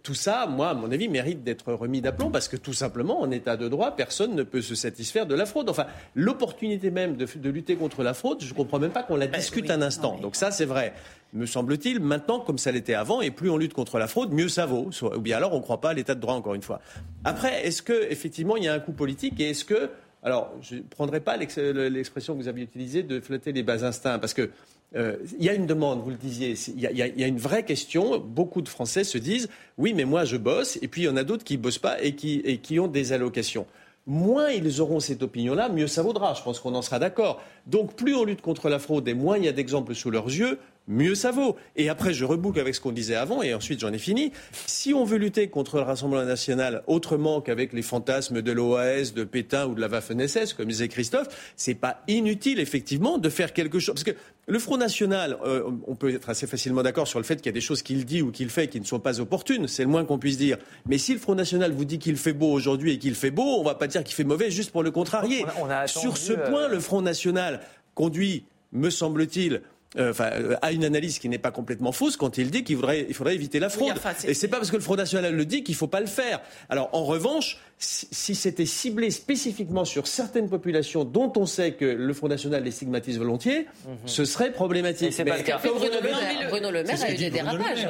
S2: tout ça, moi, à mon avis, mérite d'être remis d'aplomb parce que tout simplement, en état de droit, personne ne peut se satisfaire de la fraude. Enfin, l'opportunité même de, lutter contre la fraude, je ne comprends même pas qu'on la ben discute un instant. Donc ça, c'est vrai me semble-t-il, maintenant comme ça l'était avant, et plus on lutte contre la fraude, mieux ça vaut. Ou bien alors on ne croit pas à l'état de droit, encore une fois. Après, est-ce qu'effectivement il y a un coup politique et est-ce que. Alors, je ne prendrai pas l'expression que vous aviez utilisée de flatter les bas instincts, parce que euh, il y a une demande, vous le disiez, il y, a une vraie question. Beaucoup de Français se disent oui, mais moi je bosse, et puis il y en a d'autres qui ne bossent pas et qui, et qui ont des allocations moins ils auront cette opinion-là, mieux ça vaudra. Je pense qu'on en sera d'accord. Donc plus on lutte contre la fraude et moins il y a d'exemples sous leurs yeux, mieux ça vaut. Et après, je reboucle avec ce qu'on disait avant, et ensuite j'en ai fini. Si on veut lutter contre le Rassemblement national autrement qu'avec les fantasmes de l'OAS, de Pétain ou de la Waffen-SS, comme disait Christophe, c'est pas inutile, effectivement, de faire quelque chose. Parce que le Front National, euh, on peut être assez facilement d'accord sur le fait qu'il y a des choses qu'il dit ou qu'il fait qui ne sont pas opportunes, c'est le moins qu'on puisse dire. Mais si le Front National vous dit qu'il fait beau aujourd'hui et qu'il fait beau, on ne va pas dire qu'il fait mauvais juste pour le contrarier. sur ce point, euh, le Front National conduit, me semble-t-il, euh, enfin, euh, a une analyse qui n'est pas complètement fausse quand il dit qu'il faudrait, il faudrait éviter la fraude. Et c'est pas parce que le Front National le dit qu'il faut pas le faire. Alors, en revanche, si, c'était ciblé spécifiquement sur certaines populations dont on sait que le Front National les stigmatise volontiers, mhm. ce serait problématique.
S9: C'est pas le cas. Bruno Le Maire, a eu des dérapages.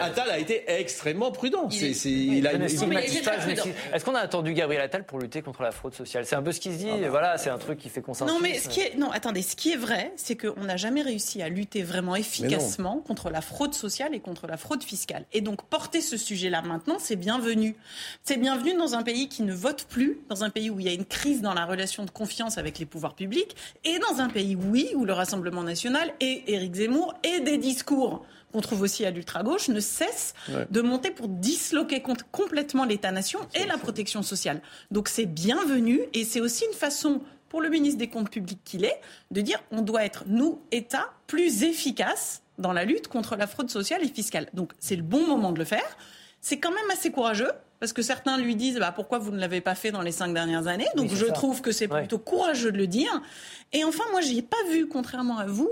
S2: Attal a été extrêmement prudent.
S1: Est-ce qu'on a attendu Gabriel Attal pour lutter contre la fraude sociale? C'est un peu ce qu'il se dit. Ah. Voilà, c'est un truc qui fait consensus.
S3: Non, mais ce qui est, non, attendez, ce qui est vrai, c'est qu'on n'a jamais réussi à lutter vraiment efficacement contre la fraude sociale et contre la fraude fiscale. Et donc porter ce sujet-là maintenant, c'est bienvenu. C'est bienvenu dans un pays qui ne vote plus, dans un pays où il y a une crise dans la relation de confiance avec les pouvoirs publics, et dans un pays, oui, où le Rassemblement national et Éric Zemmour et des discours qu'on trouve aussi à l'ultra-gauche, ne cessent de monter pour disloquer complètement l'État-nation et la protection sociale. Donc c'est bienvenu et c'est aussi une façon pour le ministre des Comptes publics qu'il est, de dire on doit être, nous, État, plus efficace dans la lutte contre la fraude sociale et fiscale. Donc c'est le bon moment de le faire. C'est quand même assez courageux, parce que certains lui disent bah, pourquoi vous ne l'avez pas fait dans les cinq dernières années? Donc je trouve que c'est plutôt courageux de le dire. Et enfin, moi, je n'ai pas vu, contrairement à vous,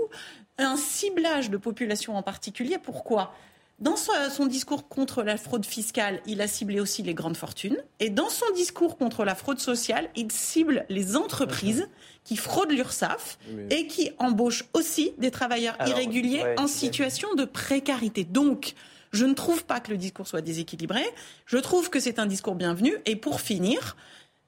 S3: un ciblage de population en particulier. Pourquoi? Dans son discours contre la fraude fiscale, il a ciblé aussi les grandes fortunes. Et dans son discours contre la fraude sociale, il cible les entreprises qui fraudent l'URSSAF et qui embauchent aussi des travailleurs irréguliers en situation de précarité. Donc, je ne trouve pas que le discours soit déséquilibré. Je trouve que c'est un discours bienvenu. Et pour finir,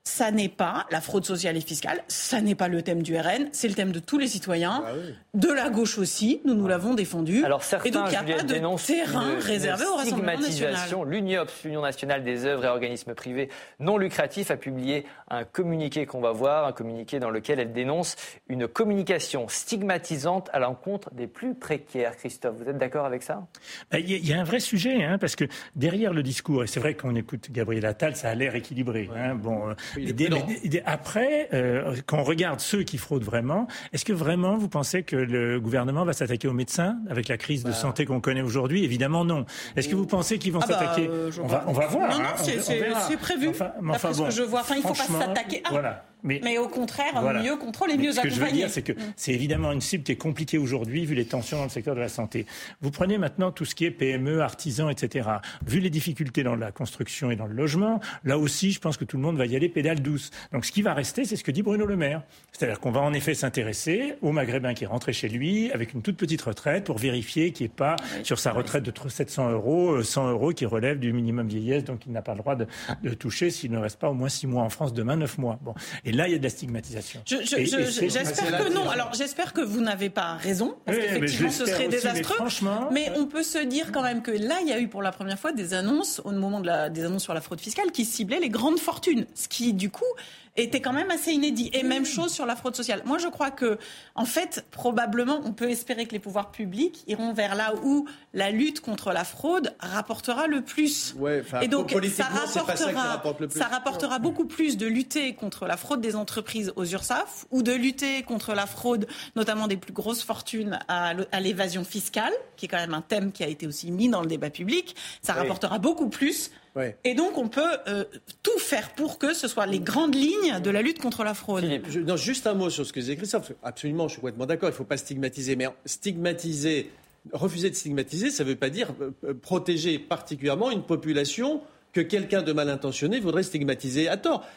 S3: ça n'est pas la fraude sociale et fiscale, ça n'est pas le thème du RN, c'est le thème de tous les citoyens, ah de la gauche aussi, nous nous l'avons défendu.
S1: Alors certains,
S3: et donc il n'y a pas de terrain réservé au Rassemblement national.
S1: L'UNIOPS, l'Union nationale des œuvres et organismes privés non lucratifs, a publié un communiqué qu'on va voir, un communiqué dans lequel elle dénonce une communication stigmatisante à l'encontre des plus précaires. Christophe, vous êtes d'accord avec ça?
S4: Ben, Il y, a un vrai sujet, hein, parce que derrière le discours, et c'est vrai qu'on écoute Gabriel Attal, ça a l'air équilibré. Hein, bon, euh, après, euh, quand on regarde ceux qui fraudent vraiment, est-ce que vraiment vous pensez que le gouvernement va s'attaquer aux médecins avec la crise de bah. santé qu'on connaît aujourd'hui? Évidemment non. Est-ce que vous pensez qu'ils vont ah bah, s'attaquer?
S3: euh, on, va, on va voir. Non, non, hein, c'est prévu. Enfin, enfin, bon, ce que je vois, enfin, il ne faut pas s'attaquer. voilà. Mais, au contraire, mieux contrôler, mieux accompagner.
S4: Ce que je veux dire, c'est que mm. c'est évidemment une cible qui est compliquée aujourd'hui, vu les tensions dans le secteur de la santé. Vous prenez maintenant tout ce qui est PME, artisans, etc. Vu les difficultés dans la construction et dans le logement, là aussi, je pense que tout le monde va y aller pédale douce. Donc ce qui va rester, c'est ce que dit Bruno Le Maire. C'est-à-dire qu'on va en effet s'intéresser au Maghrébin qui est rentré chez lui avec une toute petite retraite pour vérifier qu'il n'est pas sur sa retraite de 700 euros, 100 euh, euros qui relève du minimum vieillesse, donc il n'a pas le droit de, de toucher s'il ne reste pas au moins 6 mois en France, demain 9 mois. Bon. Et là, il y a de la stigmatisation.
S3: J'espère que non. Alors, j'espère que vous n'avez pas raison, parce qu'effectivement, ce serait désastreux. Mais, on peut se dire quand même que là, il y a eu pour la première fois des annonces, au moment de la, des annonces sur la fraude fiscale, qui ciblaient les grandes fortunes. Ce qui, du coup, était quand même assez inédit. Et même chose sur la fraude sociale. Moi, je crois que, en fait, probablement, on peut espérer que les pouvoirs publics iront vers là où la lutte contre la fraude rapportera le plus.
S2: et donc, ça
S3: rapportera, ça, rapportera beaucoup plus de lutter contre la fraude des entreprises aux URSAF ou de lutter contre la fraude, notamment des plus grosses fortunes à, l'évasion fiscale, qui est quand même un thème qui a été aussi mis dans le débat public. Ça rapportera beaucoup plus et donc, on peut euh, tout faire pour que ce soit les grandes lignes de la lutte contre la fraude.
S2: juste un mot sur ce que disait Christophe. Absolument, je suis complètement d'accord. Il ne faut pas stigmatiser. Mais stigmatiser, refuser de stigmatiser, ça ne veut pas dire euh, euh, protéger particulièrement une population que quelqu'un de mal intentionné voudrait stigmatiser à tort.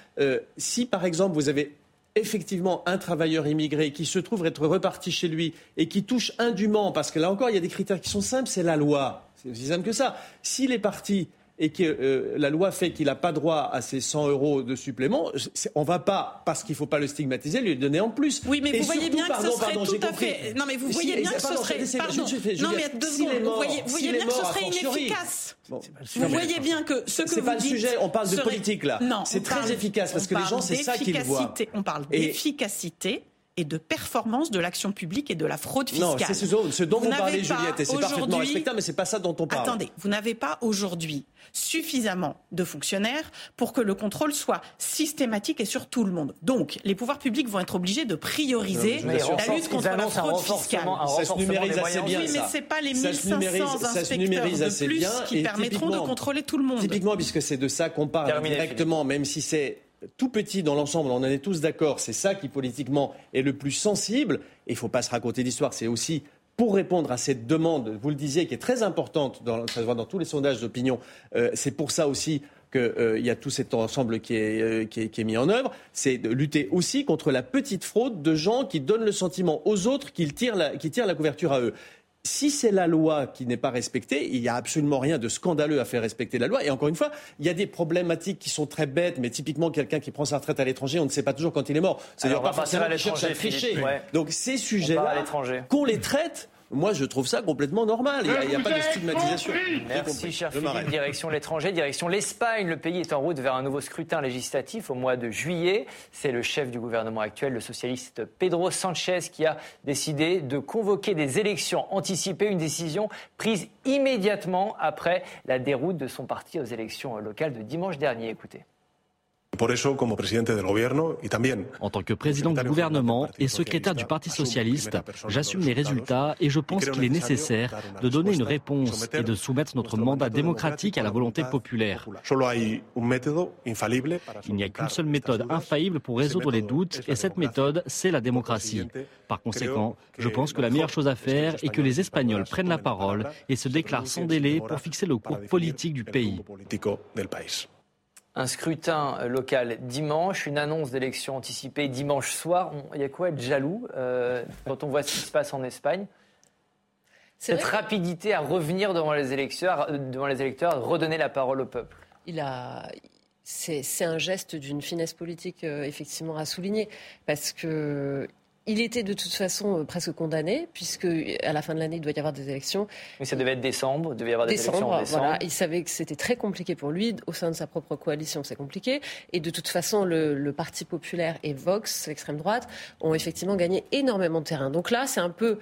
S2: si, par exemple, vous avez effectivement un travailleur immigré qui se trouve être reparti chez lui et qui touche indûment, parce que là encore, il y a des critères qui sont simples, c'est la loi. C'est aussi simple que ça. S'il est parti et que euh, la loi fait qu'il n'a pas droit à ces 100 euros de supplément, on ne va pas, parce qu'il ne faut pas le stigmatiser, lui donner en plus.
S3: Oui, mais vous voyez bien que ce serait tout à fait. Non, mais vous voyez bien que ce serait. Pardon. Non, mais deux secondes. Vous voyez, bien que ce serait inefficace. Vous voyez bien que ce que vous dites.
S2: C'est pas le sujet. On parle de politique là. Non. C'est très efficace parce que les gens, c'est ça qu'ils voient.
S3: On parle d'efficacité et de performance de l'action publique et de la fraude fiscale.
S2: Non, c'est ce, dont vous, parlez, Juliette, et c'est parfaitement respectable, mais c'est pas ça dont on parle.
S3: Attendez, vous n'avez pas aujourd'hui suffisamment de fonctionnaires pour que le contrôle soit systématique et sur tout le monde. Donc, les pouvoirs publics vont être obligés de prioriser la lutte contre la fraude fiscale.
S2: Ça se numérise assez bien.
S3: Oui, mais c'est pas les 1500 inspecteurs de plus qui permettront de contrôler tout le monde.
S2: Typiquement, puisque c'est de ça qu'on parle directement, même si c'est tout petit dans l'ensemble, on en est tous d'accord, c'est ça qui politiquement est le plus sensible. Il ne faut pas se raconter d'histoire, c'est aussi pour répondre à cette demande, vous le disiez, qui est très importante, dans, ça se voit dans tous les sondages d'opinion, euh, c'est pour ça aussi qu'il euh, y a tout cet ensemble qui est, euh, qui, est, mis en œuvre, c'est de lutter aussi contre la petite fraude de gens qui donnent le sentiment aux autres qu'ils tirent qui tirent la couverture à eux si c'est la loi qui n'est pas respectée, il n'y a absolument rien de scandaleux à faire respecter la loi. Et encore une fois, il y a des problématiques qui sont très bêtes, mais typiquement quelqu'un qui prend sa retraite à l'étranger, on ne sait pas toujours quand il est mort.
S1: C'est-à-dire pas forcément à
S2: tricher. Donc ces sujets-là, qu'on les traite moi, je trouve ça complètement normal. Il n'y a, pas de stigmatisation.
S1: Merci, cher Philippe. Direction l'étranger, direction l'Espagne. Le pays est en route vers un nouveau scrutin législatif au mois de juillet. C'est le chef du gouvernement actuel, le socialiste Pedro Sanchez, qui a décidé de convoquer des élections anticipées, une décision prise immédiatement après la déroute de son parti aux élections locales de dimanche dernier. Écoutez.
S13: En tant que président du gouvernement et secrétaire du Parti socialiste, j'assume les résultats et je pense qu'il est nécessaire de donner une réponse et de soumettre notre mandat démocratique à la volonté populaire. Il n'y a qu'une seule méthode infaillible pour résoudre les doutes et cette méthode, c'est la démocratie. Par conséquent, je pense que la meilleure chose à faire est que les Espagnols prennent la parole et se déclarent sans délai pour fixer le cours politique du pays
S1: un scrutin local dimanche, une annonce d'élection anticipée dimanche soir. Il y a quoi être jaloux euh, quand on voit ce qui se passe en Espagne? Cette rapidité à revenir devant les électeurs, devant les électeurs, redonner la parole au peuple.
S9: Il a, c'est un geste d'une finesse politique euh, effectivement à souligner parce que il était de toute façon euh, presque condamné, puisque à la fin de l'année, il doit y avoir des élections.
S1: Mais ça devait être décembre, il devait y avoir des élections en décembre. Voilà,
S9: il savait que c'était très compliqué pour lui, au sein de sa propre coalition, c'est compliqué. Et de toute façon, le, le Parti populaire et Vox, l'extrême droite, ont effectivement gagné énormément de terrain. Donc là, c'est un peu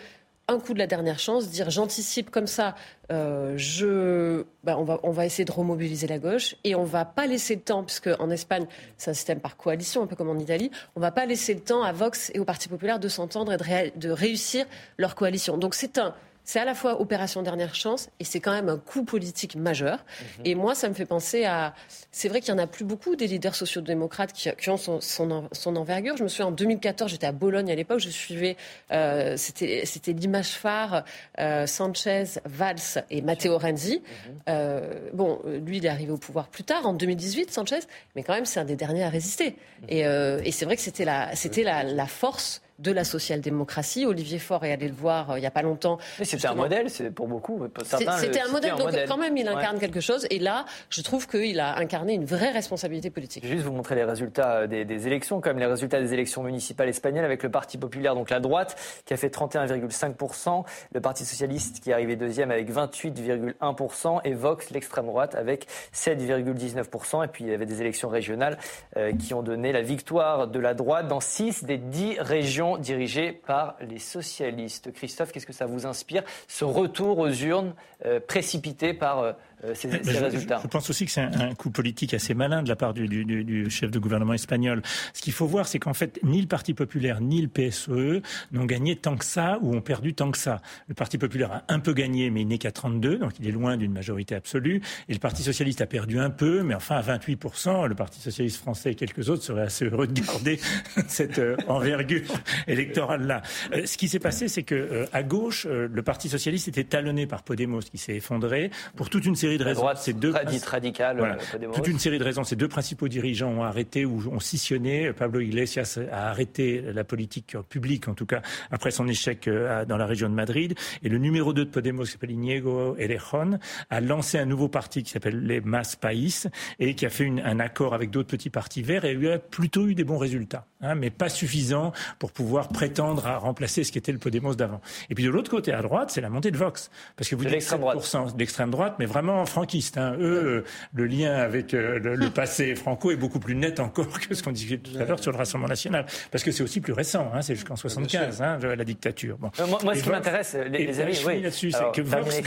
S9: un coup de la dernière chance, dire j'anticipe comme ça, euh, je, bah, on, va, on va essayer de remobiliser la gauche et on va pas laisser le temps, puisque en Espagne c'est un système par coalition, un peu comme en Italie, on va pas laisser le temps à Vox et au Parti populaire de s'entendre et de, de réussir leur coalition. Donc c'est un c'est à la fois opération dernière chance et c'est quand même un coup politique majeur. Mhm. Et moi, ça me fait penser à. C'est vrai qu'il n'y en a plus beaucoup des leaders sociaux-démocrates qui, ont son, son, envergure. Je me souviens en 2014, j'étais à Bologne à l'époque, je suivais. Euh, c'était l'image phare euh, Sanchez, Valls et Matteo Renzi. Mhm. Euh, bon, lui, il est arrivé au pouvoir plus tard, en 2018, Sanchez, mais quand même, c'est un des derniers à résister. Mhm. Et, et c'est vrai que c'était la, la, la force de la social-démocratie. Olivier Faure est allé le voir euh, il n'y a pas longtemps.
S1: C'était un modèle, c'est pour beaucoup.
S9: C'était un modèle, donc quand même il incarne quelque chose. Et là, je trouve qu'il a incarné une vraie responsabilité politique.
S1: Je vais juste vous montrer les résultats euh, des, élections, comme les résultats des élections municipales espagnoles avec le Parti populaire, donc la droite, qui a fait 31,5%, le Parti socialiste qui est arrivé deuxième avec 28,1%, et Vox, l'extrême droite, avec 7,19%. Et puis il y avait des élections régionales euh, qui ont donné la victoire de la droite dans 6 des 10 régions dirigée par les socialistes. Christophe, qu'est-ce que ça vous inspire, ce retour aux urnes euh, précipité par euh, euh, résultats.
S4: Je, pense aussi que c'est un, coup politique assez malin de la part du, chef de gouvernement espagnol. Ce qu'il faut voir, c'est qu'en fait, ni le Parti populaire ni le PSOE n'ont gagné tant que ça ou ont perdu tant que ça. Le Parti populaire a un peu gagné, mais il n'est qu'à 32, donc il est loin d'une majorité absolue. Et le Parti socialiste a perdu un peu, mais enfin à 28%. Le Parti socialiste français et quelques autres seraient assez heureux de garder cette euh, envergure électorale-là. Euh, ce qui s'est passé, c'est que à gauche, le Parti socialiste était talonné par Podemos, qui s'est effondré pour toute une série de raisons.
S1: ces deux radicale,
S4: euh, toute une série de raisons. Ces deux principaux dirigeants ont arrêté ou ont scissionné. Pablo Iglesias a arrêté la politique publique, en tout cas après son échec euh, dans la région de Madrid. Et le numéro 2 de Podemos, qui s'appelle Inigo Errejón, a lancé un nouveau parti qui s'appelle les Mas País et qui a fait un accord avec d'autres petits partis verts et a plutôt eu des bons résultats, hein, mais pas suffisants pour pouvoir prétendre à remplacer ce qui était le Podemos d'avant. Et puis de l'autre côté, à droite, c'est la montée de Vox, parce que vous dites 7% d'extrême droite, mais vraiment vraiment franquistes. Hein. Eux, le lien avec le, passé franco est beaucoup plus net encore que ce qu'on disait tout à l'heure sur le Rassemblement national, parce que c'est aussi plus récent. Hein, c'est jusqu'en 75 hein, la dictature.
S1: Bon. moi, ce qui m'intéresse, les, amis, oui.
S4: là-dessus, c'est que Vox,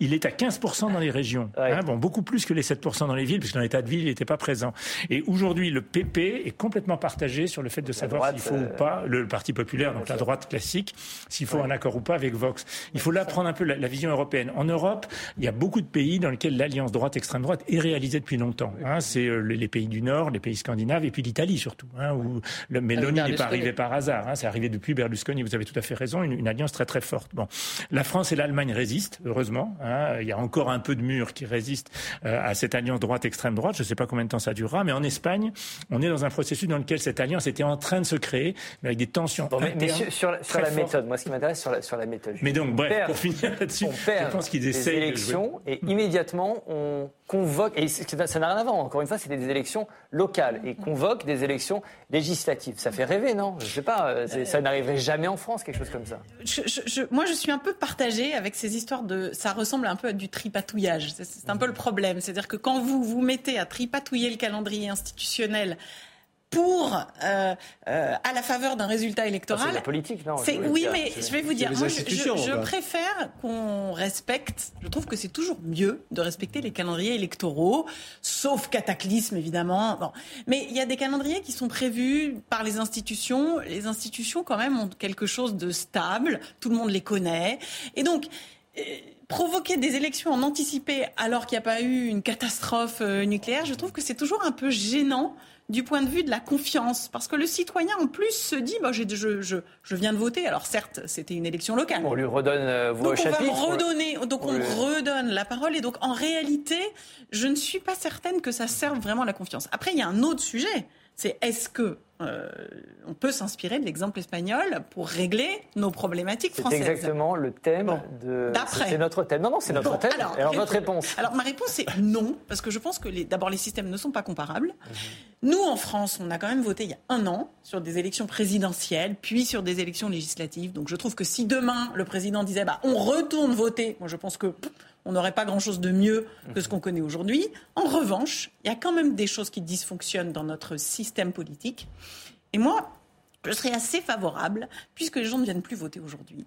S4: il est à 15% dans les régions. Hein, bon, beaucoup plus que les 7% dans les villes, puisque dans les tas de villes, il n'était pas présent. Et aujourd'hui, le PP est complètement partagé sur le fait de savoir s'il faut ou euh, pas, le Parti populaire, donc la droite classique, s'il faut un accord ou pas avec Vox. Il faut là prendre un peu la, vision européenne. En Europe, il y a beaucoup de pays dans lesquels l'alliance droite-extrême droite est réalisée depuis longtemps. Hein, c'est euh, les, pays du Nord, les pays scandinaves, et puis l'Italie surtout, hein, où le Meloni n'est pas arrivé par hasard. Hein, c'est arrivé depuis Berlusconi. Vous avez tout à fait raison, une, une, alliance très très forte. Bon, la France et l'Allemagne résistent, heureusement. Hein, il y a encore un peu de mur qui résiste euh, à cette alliance droite-extrême droite. Je ne sais pas combien de temps ça durera, mais en Espagne, on est dans un processus dans lequel cette alliance était en train de se créer, mais avec des tensions.
S1: Bon, mais, sur, la méthode, moi, ce qui m'intéresse sur la, sur la méthode.
S4: Mais donc, bref, pour finir là-dessus,
S1: je pense qu'ils essaient. élections et immédiatement on convoque, et ça n'a rien à voir, encore une fois, c'était des élections locales, et convoque des élections législatives. Ça fait rêver, non? Je ne sais pas, euh, ça n'arriverait jamais en France, quelque chose comme ça.
S3: moi, je suis un peu partagée avec ces histoires de... Ça ressemble un peu à du tripatouillage. C'est un peu le problème. C'est-à-dire que quand vous vous mettez à tripatouiller le calendrier institutionnel pour euh, euh, à la faveur d'un résultat électoral.
S1: c'est la politique, non
S3: Oui, mais je vais vous dire, moi, je, je, préfère qu'on respecte. Je trouve que c'est toujours mieux de respecter les calendriers électoraux, sauf cataclysme évidemment. Bon. Mais il y a des calendriers qui sont prévus par les institutions. Les institutions, quand même, ont quelque chose de stable. Tout le monde les connaît, et donc. Euh, provoquer des élections en anticipé alors qu'il n'y a pas eu une catastrophe nucléaire, je trouve que c'est toujours un peu gênant du point de vue de la confiance. Parce que le citoyen, en plus, se dit bah, je, je, je, viens de voter. Alors, certes, c'était une élection locale.
S1: On lui redonne euh, vos
S3: donc
S1: on
S3: va redonner, Donc, on, redonne la parole. Et donc, en réalité, je ne suis pas certaine que ça serve vraiment la confiance. Après, il y a un autre sujet. C'est est-ce que euh, on peut s'inspirer de l'exemple espagnol pour régler nos problématiques françaises.
S1: C'est exactement le thème de. C'est notre thème. Non, non, c'est notre thème. Alors, alors votre réponse
S3: Alors ma réponse est non, parce que je pense que d'abord les systèmes ne sont pas comparables. Mhm. Nous, en France, on a quand même voté il y a un an sur des élections présidentielles, puis sur des élections législatives. Donc je trouve que si demain le président disait bah on retourne voter, moi je pense que on n'aurait pas grand-chose de mieux que ce qu'on connaît aujourd'hui. En revanche, il y a quand même des choses qui dysfonctionnent dans notre système politique. Et moi, je serais assez favorable, puisque les gens ne viennent plus voter aujourd'hui,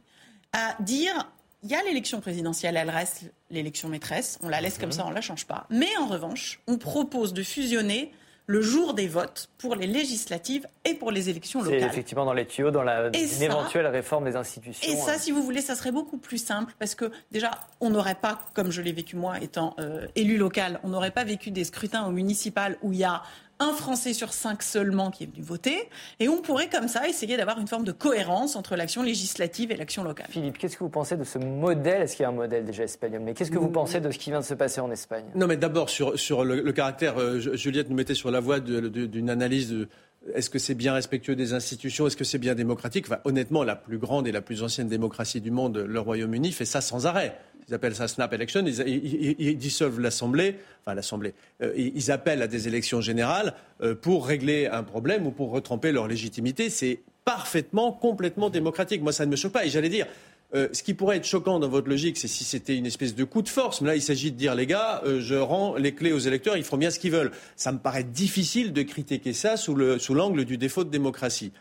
S3: à dire il y a l'élection présidentielle, elle reste l'élection maîtresse, on la laisse comme ça, on ne la change pas. Mais en revanche, on propose de fusionner le jour des votes pour les législatives et pour les élections locales.
S1: C'est effectivement dans les tuyaux, dans la, une éventuelle réforme des institutions.
S3: Et ça, euh. si vous voulez, ça serait beaucoup plus simple parce que déjà, on n'aurait pas, comme je l'ai vécu moi étant euh, élu local, on n'aurait pas vécu des scrutins au municipal où il y a un Français sur cinq seulement qui est venu voter. Et on pourrait comme ça essayer d'avoir une forme de cohérence entre l'action législative et l'action locale.
S1: Philippe, qu'est-ce que vous pensez de ce modèle? Est-ce qu'il y a un modèle déjà espagnol? Mais qu'est-ce que vous mm. pensez de ce qui vient de se passer en Espagne?
S2: Non, mais d'abord sur, sur le, caractère, euh, Juliette nous mettait sur la voie d'une analyse de est-ce que c'est bien respectueux des institutions? Est-ce que c'est bien démocratique? Honnêtement, la plus grande et la plus ancienne démocratie du monde, le Royaume-Uni, fait ça sans arrêt. Ils appellent ça snap election. Ils, dissolvent l'Assemblée, enfin l'Assemblée. Euh, ils, appellent à des élections générales euh, pour régler un problème ou pour retremper leur légitimité. C'est parfaitement, complètement démocratique. Moi, ça ne me choque pas. Et j'allais dire, euh, ce qui pourrait être choquant dans votre logique, c'est si c'était une espèce de coup de force. Mais là, il s'agit de dire, les gars, je rends les clés aux électeurs, ils feront bien ce qu'ils veulent. Ça me paraît difficile de critiquer ça sous l'angle du défaut de démocratie.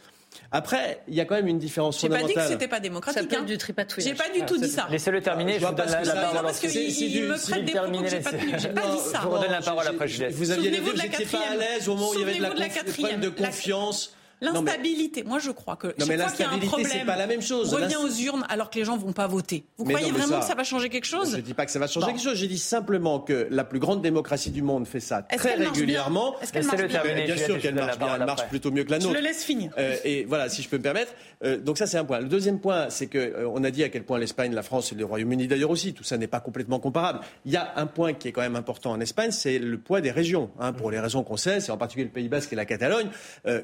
S2: Après, il y a quand même une différence fondamentale.
S3: J'ai pas dit que c'était pas démocratique.
S9: Ça hein. du tripatouillage.
S3: J'ai pas du tout dit ça.
S1: Laissez-le terminer. Je, vous donne la, parole.
S3: Parce qu'il me prête des propos que j'ai pas dit ça.
S1: Je vous redonne la parole après Juliette.
S2: Vous aviez dit que n'étiez pas à l'aise au moment où il y avait de la, problème de confiance.
S3: L'instabilité, moi je crois que
S2: non, mais l'instabilité, c'est pas la même chose.
S3: Revient aux urnes alors que les gens vont pas voter. Vous croyez vraiment que ça va changer quelque chose?
S2: Je dis pas que ça va changer quelque chose. J'ai dit simplement que la plus grande démocratie du monde fait ça très régulièrement.
S3: Est-ce qu'elle marche bien,
S2: bien, sûr qu'elle marche bien. Elle marche plutôt mieux que la nôtre.
S3: Je le laisse finir.
S2: Euh, et voilà, si je peux me permettre. Euh, donc ça c'est un point. Le deuxième point, c'est que euh, on a dit à quel point l'Espagne, la France et le Royaume-Uni d'ailleurs aussi, tout ça n'est pas complètement comparable. Il y a un point qui est quand même important en Espagne, c'est le poids des régions. Hein, pour les raisons qu'on sait, c'est en particulier le Pays Basque et la Catalogne.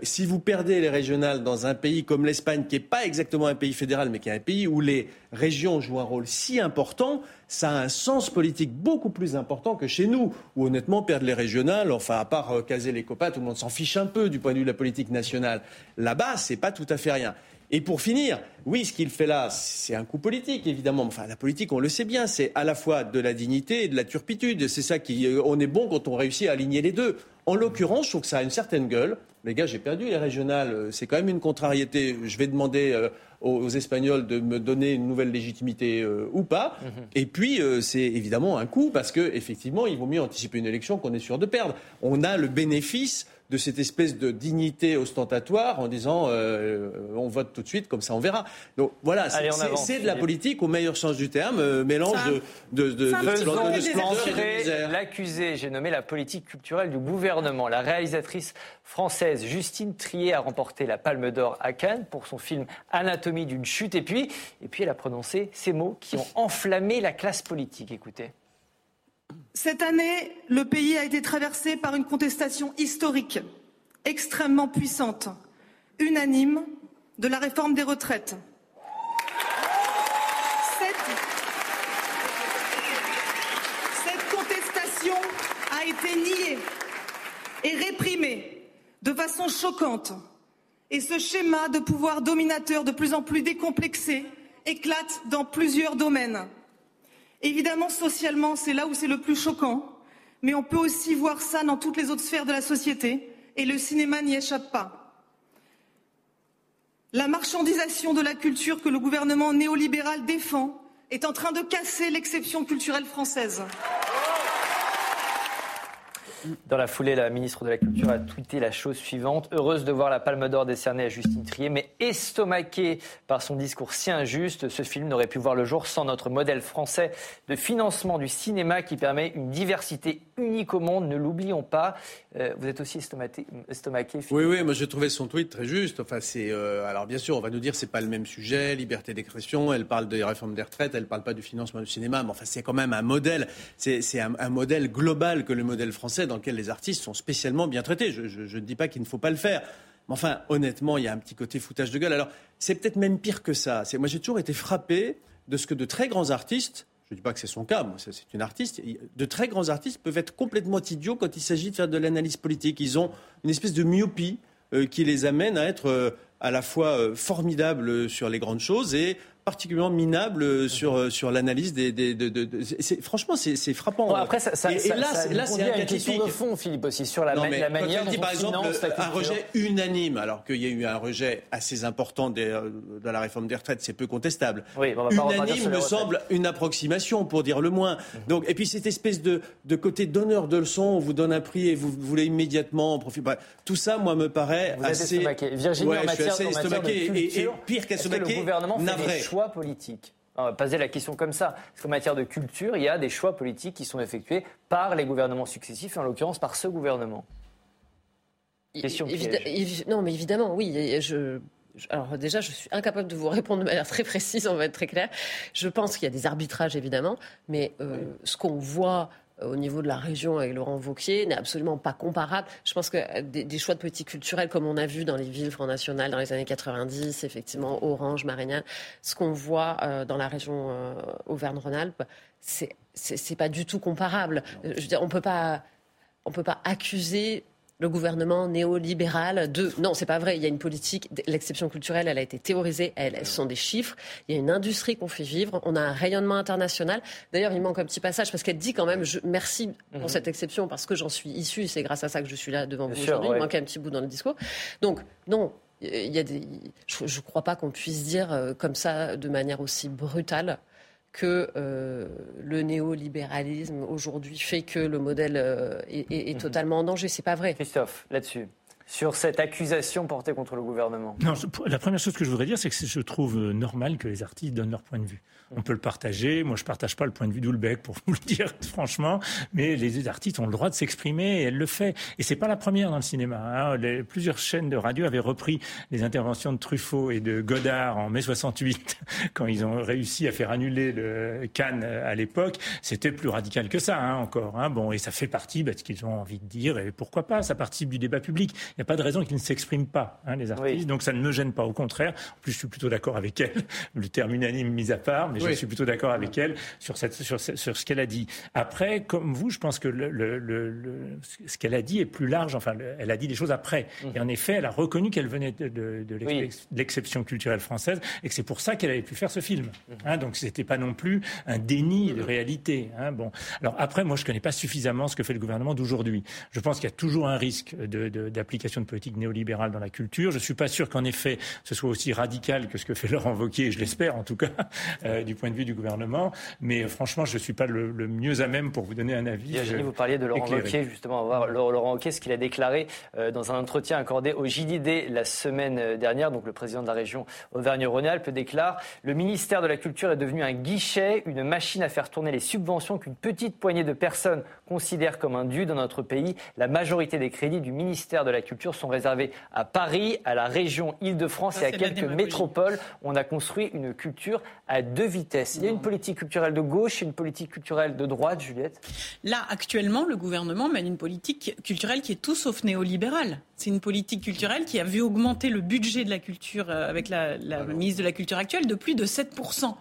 S2: si vous perdez les régionales dans un pays comme l'Espagne, qui n'est pas exactement un pays fédéral, mais qui est un pays où les régions jouent un rôle si important, ça a un sens politique beaucoup plus important que chez nous, où honnêtement, perdre les régionales, enfin, à part euh, caser les copains, tout le monde s'en fiche un peu du point de vue de la politique nationale. Là-bas, c'est pas tout à fait rien. Et pour finir, oui, ce qu'il fait là, c'est un coup politique, évidemment. Enfin, la politique, on le sait bien, c'est à la fois de la dignité et de la turpitude. C'est ça qui, euh, on est bon quand on réussit à aligner les deux. En l'occurrence, je trouve que ça a une certaine gueule. Les gars, j'ai perdu les régionales. Euh, c'est quand même une contrariété. Je vais demander euh, aux, Espagnols de me donner une nouvelle légitimité ou pas. Mhm. Et puis, c'est évidemment un coup parce que effectivement, il vaut mieux anticiper une élection qu'on est sûr de perdre. On a le bénéfice de cette espèce de dignité ostentatoire en disant euh, on vote tout de suite, comme ça on verra. Donc voilà, c'est de la politique au meilleur sens du terme, euh, mélange de, de, de,
S1: de L'accusé, j'ai nommé la politique culturelle du gouvernement. La réalisatrice française Justine Trier a remporté la Palme d'Or à Cannes pour son film Anatomie d'une chute. Et puis, et puis elle a prononcé ces mots qui ont enflammé la classe politique. Écoutez.
S14: Cette année, le pays a été traversé par une contestation historique, extrêmement puissante, unanime, de la réforme des retraites. Cette, contestation a été niée et réprimée de façon choquante. Et ce schéma de pouvoir dominateur de plus en plus décomplexé éclate dans plusieurs domaines. Évidemment, socialement, c'est là où c'est le plus choquant, mais on peut aussi voir ça dans toutes les autres sphères de la société, et le cinéma n'y échappe pas. La marchandisation de la culture que le gouvernement néolibéral défend est en train de casser l'exception culturelle française.
S1: Dans la foulée, la ministre de la Culture a tweeté la chose suivante. Heureuse de voir la Palme d'Or décernée à Justine Trier, mais estomaquée par son discours si injuste, ce film n'aurait pu voir le jour sans notre modèle français de financement du cinéma qui permet une diversité unique au monde. Ne l'oublions pas. Euh, vous êtes aussi estomaqué,
S2: Oui, oui, moi j'ai trouvé son tweet très juste. Enfin, euh, alors bien sûr, on va nous dire c'est pas le même sujet, liberté d'expression. Elle parle des réformes des retraites, elle parle pas du financement du cinéma, mais enfin c'est quand même un modèle. C'est un, modèle global que le modèle français lequel les artistes sont spécialement bien traités. Je ne dis pas qu'il ne faut pas le faire. Mais enfin, honnêtement, il y a un petit côté foutage de gueule. Alors, c'est peut-être même pire que ça. Moi, j'ai toujours été frappé de ce que de très grands artistes, je ne dis pas que c'est son cas, moi, c'est une artiste, de très grands artistes peuvent être complètement idiots quand il s'agit de faire de l'analyse politique. Ils ont une espèce de myopie euh, qui les amène à être euh, à la fois euh, formidables sur les grandes choses et particulièrement minable euh, sur, euh, sur l'analyse des. des de, de, franchement, c'est frappant.
S1: après, ça, ça, et, là, là c'est un question de fond, Philippe, aussi, sur la, la manière dont dit,
S2: par exemple, un rejet unanime, alors qu'il y a eu un rejet assez important des, euh, de la réforme des retraites, c'est peu contestable. Oui, unanime me semble une approximation, pour dire le moins. Mhm. Donc, et puis cette espèce de, de côté donneur de leçons, on vous donne un prix et vous, voulez immédiatement en profiter. tout ça, moi, me paraît
S1: vous
S2: assez.
S1: Virginie, ouais, en matière, je suis assez estomaqué.
S2: Et, et, pire qu'estomaqué, navré
S1: choix politiques on va poser la question comme ça. Parce qu'en matière de culture, il y a des choix politiques qui sont effectués par les gouvernements successifs, et en l'occurrence par ce gouvernement.
S9: Question non, mais évidemment, oui. Je, alors déjà, je suis incapable de vous répondre de manière très précise, on va être très clair. Je pense qu'il y a des arbitrages, évidemment, mais euh, ce qu'on voit au niveau de la région avec Laurent Vauquier n'est absolument pas comparable. Je pense que euh, des, choix de politique culturelle, comme on a vu dans les villes Front National dans les années 90, effectivement Orange, Marignane, ce qu'on voit euh, dans la région Auvergne-Rhône-Alpes, c'est c'est pas du tout comparable. Je veux dire, on peut pas on peut pas accuser le gouvernement néolibéral de non c'est pas vrai il y a une politique l'exception culturelle elle a été théorisée elle, ce sont des chiffres il y a une industrie qu'on fait vivre on a un rayonnement international. D'ailleurs il manque un petit passage parce qu'elle dit quand même je, merci pour mhm. cette exception parce que j'en suis issu c'est grâce à ça que je suis là devant vous aujourd'hui il manque un petit bout dans le discours. Donc non il y a des je ne crois pas qu'on puisse dire euh, comme ça de manière aussi brutale que euh, le néolibéralisme aujourd'hui fait que le modèle euh, est, mhm. totalement en danger. C'est pas vrai.
S1: Christophe, là-dessus sur cette accusation portée contre le gouvernement
S4: Non, la première chose que je voudrais dire, c'est que je trouve normal que les artistes donnent leur point de vue. On peut le partager. Moi, je partage pas le point de vue d'Oulbeck, pour vous le dire franchement. Mais les artistes ont le droit de s'exprimer et elle le fait. Et c'est pas la première dans le cinéma. Hein. plusieurs chaînes de radio avaient repris les interventions de Truffaut et de Godard en mai 68, quand ils ont réussi à faire annuler le Cannes à l'époque. C'était plus radical que ça, hein, encore. Hein. Bon, et ça fait partie bah, de ce qu'ils ont envie de dire. Et pourquoi pas Ça participe du débat public. il n'y a pas de raison qu'ils ne s'expriment pas, les artistes. Donc ça ne me gêne pas. Au contraire, en plus, je suis plutôt d'accord avec elle. Le terme unanime mis à part, mais je suis plutôt d'accord avec elle sur, cette, sur, sur ce qu'elle a dit. Après, comme vous, je pense que le, le, le, ce qu'elle a dit est plus large. Enfin, elle a dit des choses après. Mmh. Et en effet, elle a reconnu qu'elle venait de, de, de l'exception culturelle française et que c'est pour ça qu'elle avait pu faire ce film. Mmh. Hein, donc, c'était pas non plus un déni de réalité. Hein, bon. Alors après, moi, je connais pas suffisamment ce que fait le gouvernement d'aujourd'hui. Je pense qu'il y a toujours un risque d'application de, de, politique néolibérale dans la culture. Je suis pas sûr qu'en effet, ce soit aussi radical que ce que fait Laurent Wauquiez, je l'espère en tout cas, euh, du point de vue du gouvernement. Mais euh, franchement, je suis pas le, mieux à même pour vous donner un avis.
S1: Virginie, vous parliez de Laurent Wauquiez, justement, voir Laurent Wauquiez, ce qu'il a déclaré euh, dans un entretien accordé au JDD la semaine dernière. Donc le président de la région Auvergne-Rhône-Alpes déclare le ministère de la Culture est devenu un guichet, une machine à faire tourner les subventions qu'une petite poignée de personnes considèrent comme un dû dans notre pays. La majorité des crédits du ministère de la Culture sont réservés à Paris, à la région Île-de-France et à quelques métropoles. On a construit une culture à deux vitesses. Il y a une politique culturelle de gauche et une politique culturelle de droite, Juliette
S3: Là, actuellement, le gouvernement mène une politique culturelle qui est tout sauf néolibérale. C'est une politique culturelle qui a vu augmenter le budget de la culture euh, avec la, la ministre de la Culture actuelle de plus de 7%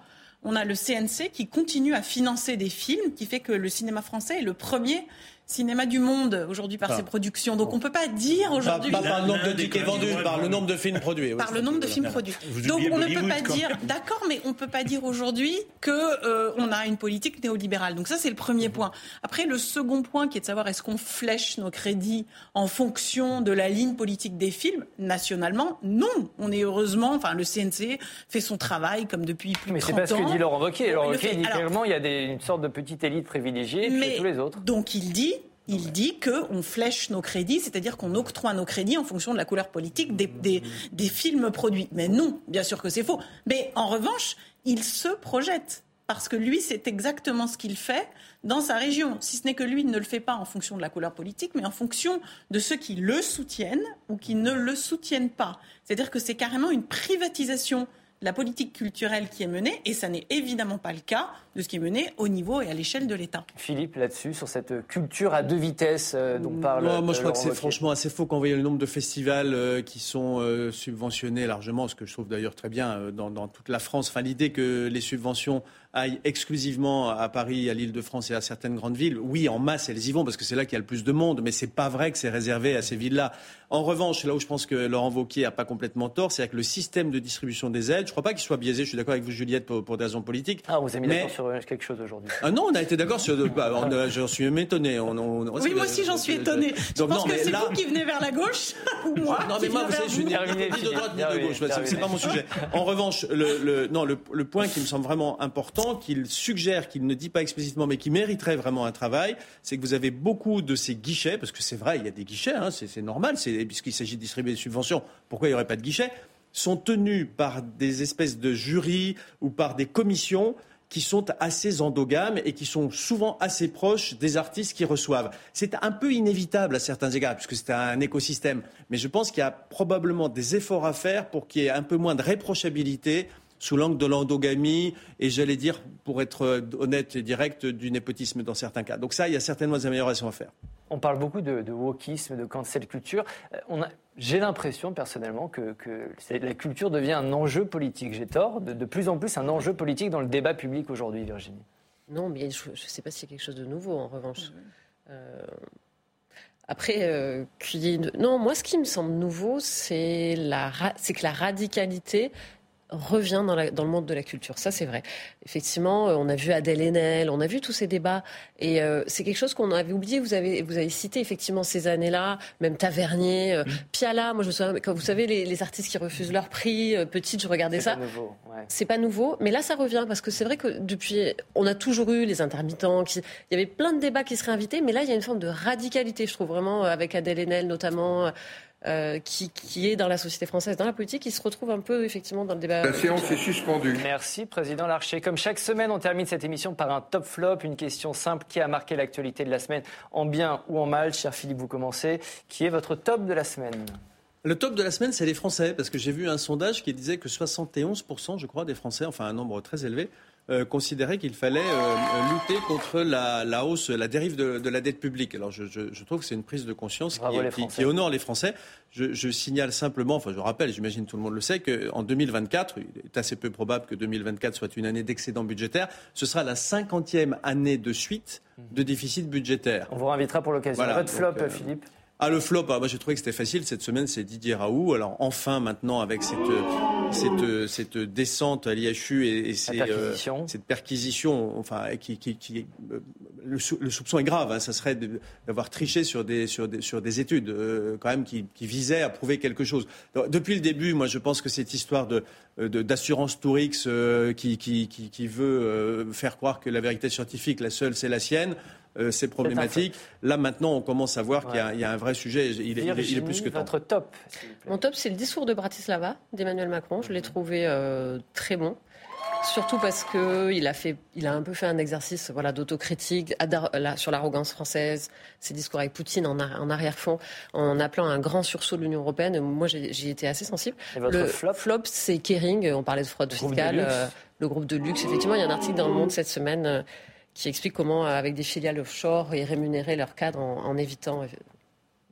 S3: on a le CNC qui continue à financer des films, qui fait que le cinéma français est le premier cinéma du monde aujourd'hui par ses productions. Donc on ne peut pas dire aujourd'hui.
S2: Pas, par le nombre de tickets vendus, par le nombre de films produits.
S3: par le nombre de films produits. Donc on ne peut pas dire. D'accord, mais on ne peut pas dire aujourd'hui que euh, on a une politique néolibérale. Donc ça c'est le premier point. Après le second point qui est de savoir est-ce qu'on flèche nos crédits en fonction de la ligne politique des films nationalement Non, on est heureusement. Enfin le CNC fait son travail comme depuis plus de 30 ans.
S1: Mais dit Laurent Wauquiez. Laurent Wauquiez dit clairement il y a des, une sorte de petite élite privilégiée et puis tous les autres.
S3: Donc il dit il dit qu'on flèche nos crédits, c'est-à-dire qu'on octroie nos crédits en fonction de la couleur politique des, des, films produits. Mais non, bien sûr que c'est faux. Mais en revanche, il se projette. Parce que lui, c'est exactement ce qu'il fait dans sa région. Si ce n'est que lui ne le fait pas en fonction de la couleur politique, mais en fonction de ceux qui le soutiennent ou qui ne le soutiennent pas. C'est-à-dire que c'est carrément une privatisation la politique culturelle qui est menée, et ça n'est évidemment pas le cas de ce qui est mené au niveau et à l'échelle de l'État.
S1: Philippe, là-dessus, sur cette culture à deux vitesses euh, dont parle.
S2: Non, moi je crois que c'est franchement assez faux quand on voit le nombre de festivals euh, qui sont euh, subventionnés largement, ce que je trouve d'ailleurs très bien dans, dans, toute la France. Enfin, l'idée que les subventions aillent exclusivement à Paris, à l'Île-de-France et à certaines grandes villes, oui, en masse, elles y vont parce que c'est là qu'il y a le plus de monde, mais c'est pas vrai que c'est réservé à ces villes-là. En revanche, là où je pense que Laurent Wauquiez n'a pas complètement tort, c'est que le système de distribution des aides, je ne crois pas qu'il soit biaisé, je suis d'accord avec vous Juliette pour, des raisons politiques.
S1: Ah, vous avez mis d'accord sur quelque chose aujourd'hui
S2: ah Non, on a été d'accord sur... Bah, j'en suis même étonné. On,
S3: oui, moi aussi j'en suis étonné. Je pense que c'est vous qui venez vers la gauche ou moi
S2: Non, mais moi, je suis ni de droite ni de gauche, c'est pas mon sujet. En revanche, le, non, le point qui me semble vraiment important, qu'il suggère, qu'il ne dit pas explicitement, mais qui mériterait vraiment un travail, c'est que vous avez beaucoup de ces guichets, parce que c'est vrai, il y a des guichets, hein, c'est normal, puisqu'il s'agit de distribuer des subventions, pourquoi il n'y aurait pas de guichets sont tenus par des espèces de jurys ou par des commissions qui sont assez endogames et qui sont souvent assez proches des artistes qui reçoivent. C'est un peu inévitable à certains égards, puisque c'est un écosystème. Mais je pense qu'il y a probablement des efforts à faire pour qu'il y ait un peu moins de réprochabilité sous l'angle de l'endogamie et j'allais dire, pour être honnête et direct, du népotisme dans certains cas. Donc ça, il y a certainement des améliorations à faire.
S1: On parle beaucoup de, de wokisme, de cancel culture. Euh, j'ai l'impression personnellement que, la culture devient un enjeu politique. J'ai tort, de, plus en plus un enjeu politique dans le débat public aujourd'hui, Virginie?
S9: Non, mais je ne sais pas s'il y a quelque chose de nouveau en revanche. Euh, après, euh, non, moi, ce qui me semble nouveau, c'est que la radicalité revient dans, dans, le monde de la culture. Ça, c'est vrai. Effectivement, euh, on a vu Adèle Haenel, on a vu tous ces débats. Et euh, c'est quelque chose qu'on avait oublié. Vous avez, vous avez cité effectivement ces années-là, même Tavernier, euh, mm. Piala. Moi, je me souviens, quand vous savez, les, les artistes qui refusent leur prix, petite, je regardais ça. C'est pas nouveau. Mais là, ça revient parce que c'est vrai que depuis, on a toujours eu les intermittents. Qui, il y avait plein de débats qui seraient invités. Mais là, il y a une forme de radicalité, je trouve vraiment, avec Adèle Haenel notamment. Euh, qui, qui, est dans la société française, dans la politique, qui se retrouve un peu effectivement dans le débat.
S15: La séance est suspendue.
S1: Merci, Président Larcher. Comme chaque semaine, on termine cette émission par un top flop, une question simple qui a marqué l'actualité de la semaine, en bien ou en mal. Cher Philippe, vous commencez. Qui est votre top de la semaine?
S2: Le top de la semaine, c'est les Français, parce que j'ai vu un sondage qui disait que 71%, je crois, des Français, enfin un nombre très élevé, euh, considérait qu'il fallait euh, lutter contre la, hausse, la dérive de, la dette publique. Alors je, trouve que c'est une prise de conscience qui, honore les Français. Je, signale simplement, enfin je rappelle, j'imagine tout le monde le sait, qu'en 2024, il est assez peu probable que 2024 soit une année d'excédent budgétaire, ce sera la cinquantième année de suite de déficit budgétaire.
S1: On vous réinvitera pour l'occasion. Votre flop, euh, Philippe?
S2: Ah, le flop, ah, moi j'ai trouvé que c'était facile. Cette semaine, c'est Didier Raoult. Alors enfin, maintenant, avec cette, cette, cette descente à l'IHU et, et
S1: euh,
S2: cette perquisition, enfin, qui, qui, qui euh, le, soupçon est grave. Hein. ça serait d'avoir triché sur des, sur des, sur des études, euh, quand même, qui, qui, visaient à prouver quelque chose. depuis le début, moi, je pense que cette histoire de d'assurance Tourix qui, qui, qui, veut faire croire que la vérité scientifique, la seule, c'est la sienne. Euh, c'est problématique. Là, maintenant, on commence à voir qu'il y, a un vrai sujet. Il, est, plus que temps.
S1: Votre top
S9: Mon top, c'est le discours de Bratislava d'Emmanuel Macron. Je l'ai trouvé euh, très bon. Surtout parce qu'il a, fait, il a un peu fait un exercice voilà, d'autocritique sur l'arrogance française, ses discours avec Poutine en, arrière-fond, en appelant un grand sursaut de l'Union européenne. Moi, j'y étais assez sensible.
S1: le flop,
S9: flop c'est Kering. On parlait de fraude fiscale. Euh, le groupe de luxe. Effectivement, il y a un article dans Le Monde cette semaine qui explique comment, avec des filiales offshore, ils rémunéraient leurs cadres en évitant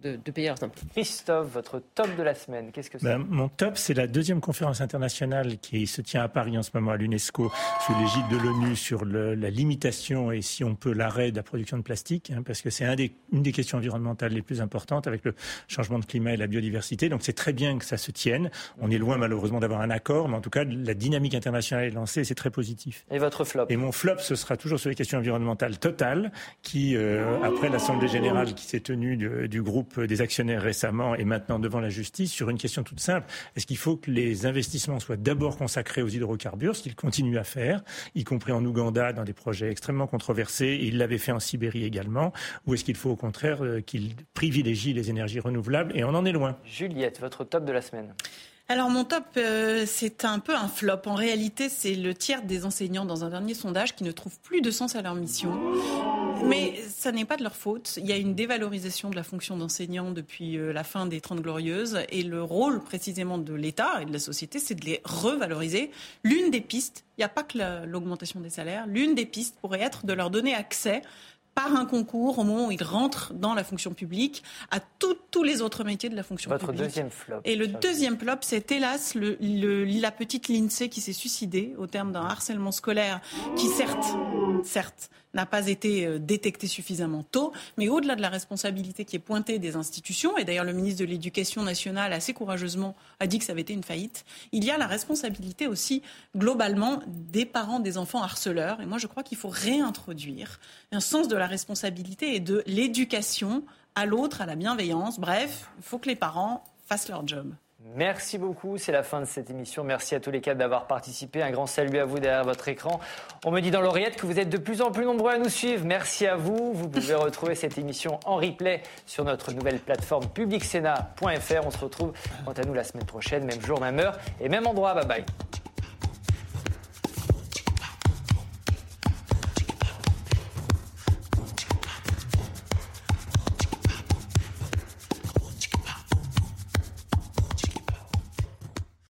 S9: de, payer leurs impôts.
S1: Christophe, votre top de la semaine, qu'est-ce que c'est?
S4: Ben, Mon top, c'est la deuxième conférence internationale qui se tient à Paris en ce moment à l'UNESCO, sous l'égide de l'ONU, sur la limitation et si on peut l'arrêt de la production de plastique, hein, parce que c'est un une des questions environnementales les plus importantes avec le changement de climat et la biodiversité. Donc c'est très bien que ça se tienne. On est loin malheureusement d'avoir un accord, mais en tout cas la dynamique internationale est lancée et c'est très positif.
S1: Et votre flop?
S4: Et mon flop, ce sera toujours sur les questions environnementales totales, qui, euh, après l'Assemblée générale qui s'est tenue du groupe des actionnaires récemment et maintenant devant la justice sur une question toute simple. Est-ce qu'il faut que les investissements soient d'abord consacrés aux hydrocarbures, ce qu'ils continuent à faire, y compris en Ouganda dans des projets extrêmement controversés, et ils l'avaient fait en Sibérie également, ou est-ce qu'il faut au contraire euh, qu'ils privilégient les énergies renouvelables Et on en est loin.
S1: Juliette, votre top de la semaine
S3: alors mon top, euh, c'est un peu un flop. En réalité, c'est le tiers des enseignants dans un dernier sondage qui ne trouvent plus de sens à leur mission. Mais ça n'est pas de leur faute. Il y a une dévalorisation de la fonction d'enseignant depuis euh, la fin des Trente Glorieuses. Et le rôle précisément de l'État et de la société, c'est de les revaloriser. L'une des pistes, il n'y a pas que l'augmentation des salaires, l'une des pistes pourrait être de leur donner accès par un concours au moment où ils rentrent dans la fonction publique à tous les autres métiers de la fonction
S1: Votre
S3: publique.
S1: deuxième flop.
S3: Et le deuxième flop, c'est hélas le, la petite Lindsay qui s'est suicidée au terme d'un harcèlement scolaire qui certes, certes, n'a pas été euh, détecté suffisamment tôt, mais au-delà de la responsabilité qui est pointée des institutions, et d'ailleurs le ministre de l'Éducation nationale assez courageusement a dit que ça avait été une faillite, il y a la responsabilité aussi globalement des parents des enfants harceleurs. Et moi je crois qu'il faut réintroduire un sens de la responsabilité et de l'éducation à l'autre, à la bienveillance. Bref, il faut que les parents fassent leur job.
S1: Merci beaucoup, c'est la fin de cette émission. Merci à tous les quatre d'avoir participé. Un grand salut à vous derrière votre écran. On me dit dans l'oreillette que vous êtes de plus en plus nombreux à nous suivre. Merci à vous. Vous pouvez retrouver cette émission en replay sur notre nouvelle plateforme publicsena.fr. On se retrouve quant à nous la semaine prochaine, même jour, même heure et même endroit. Bye bye.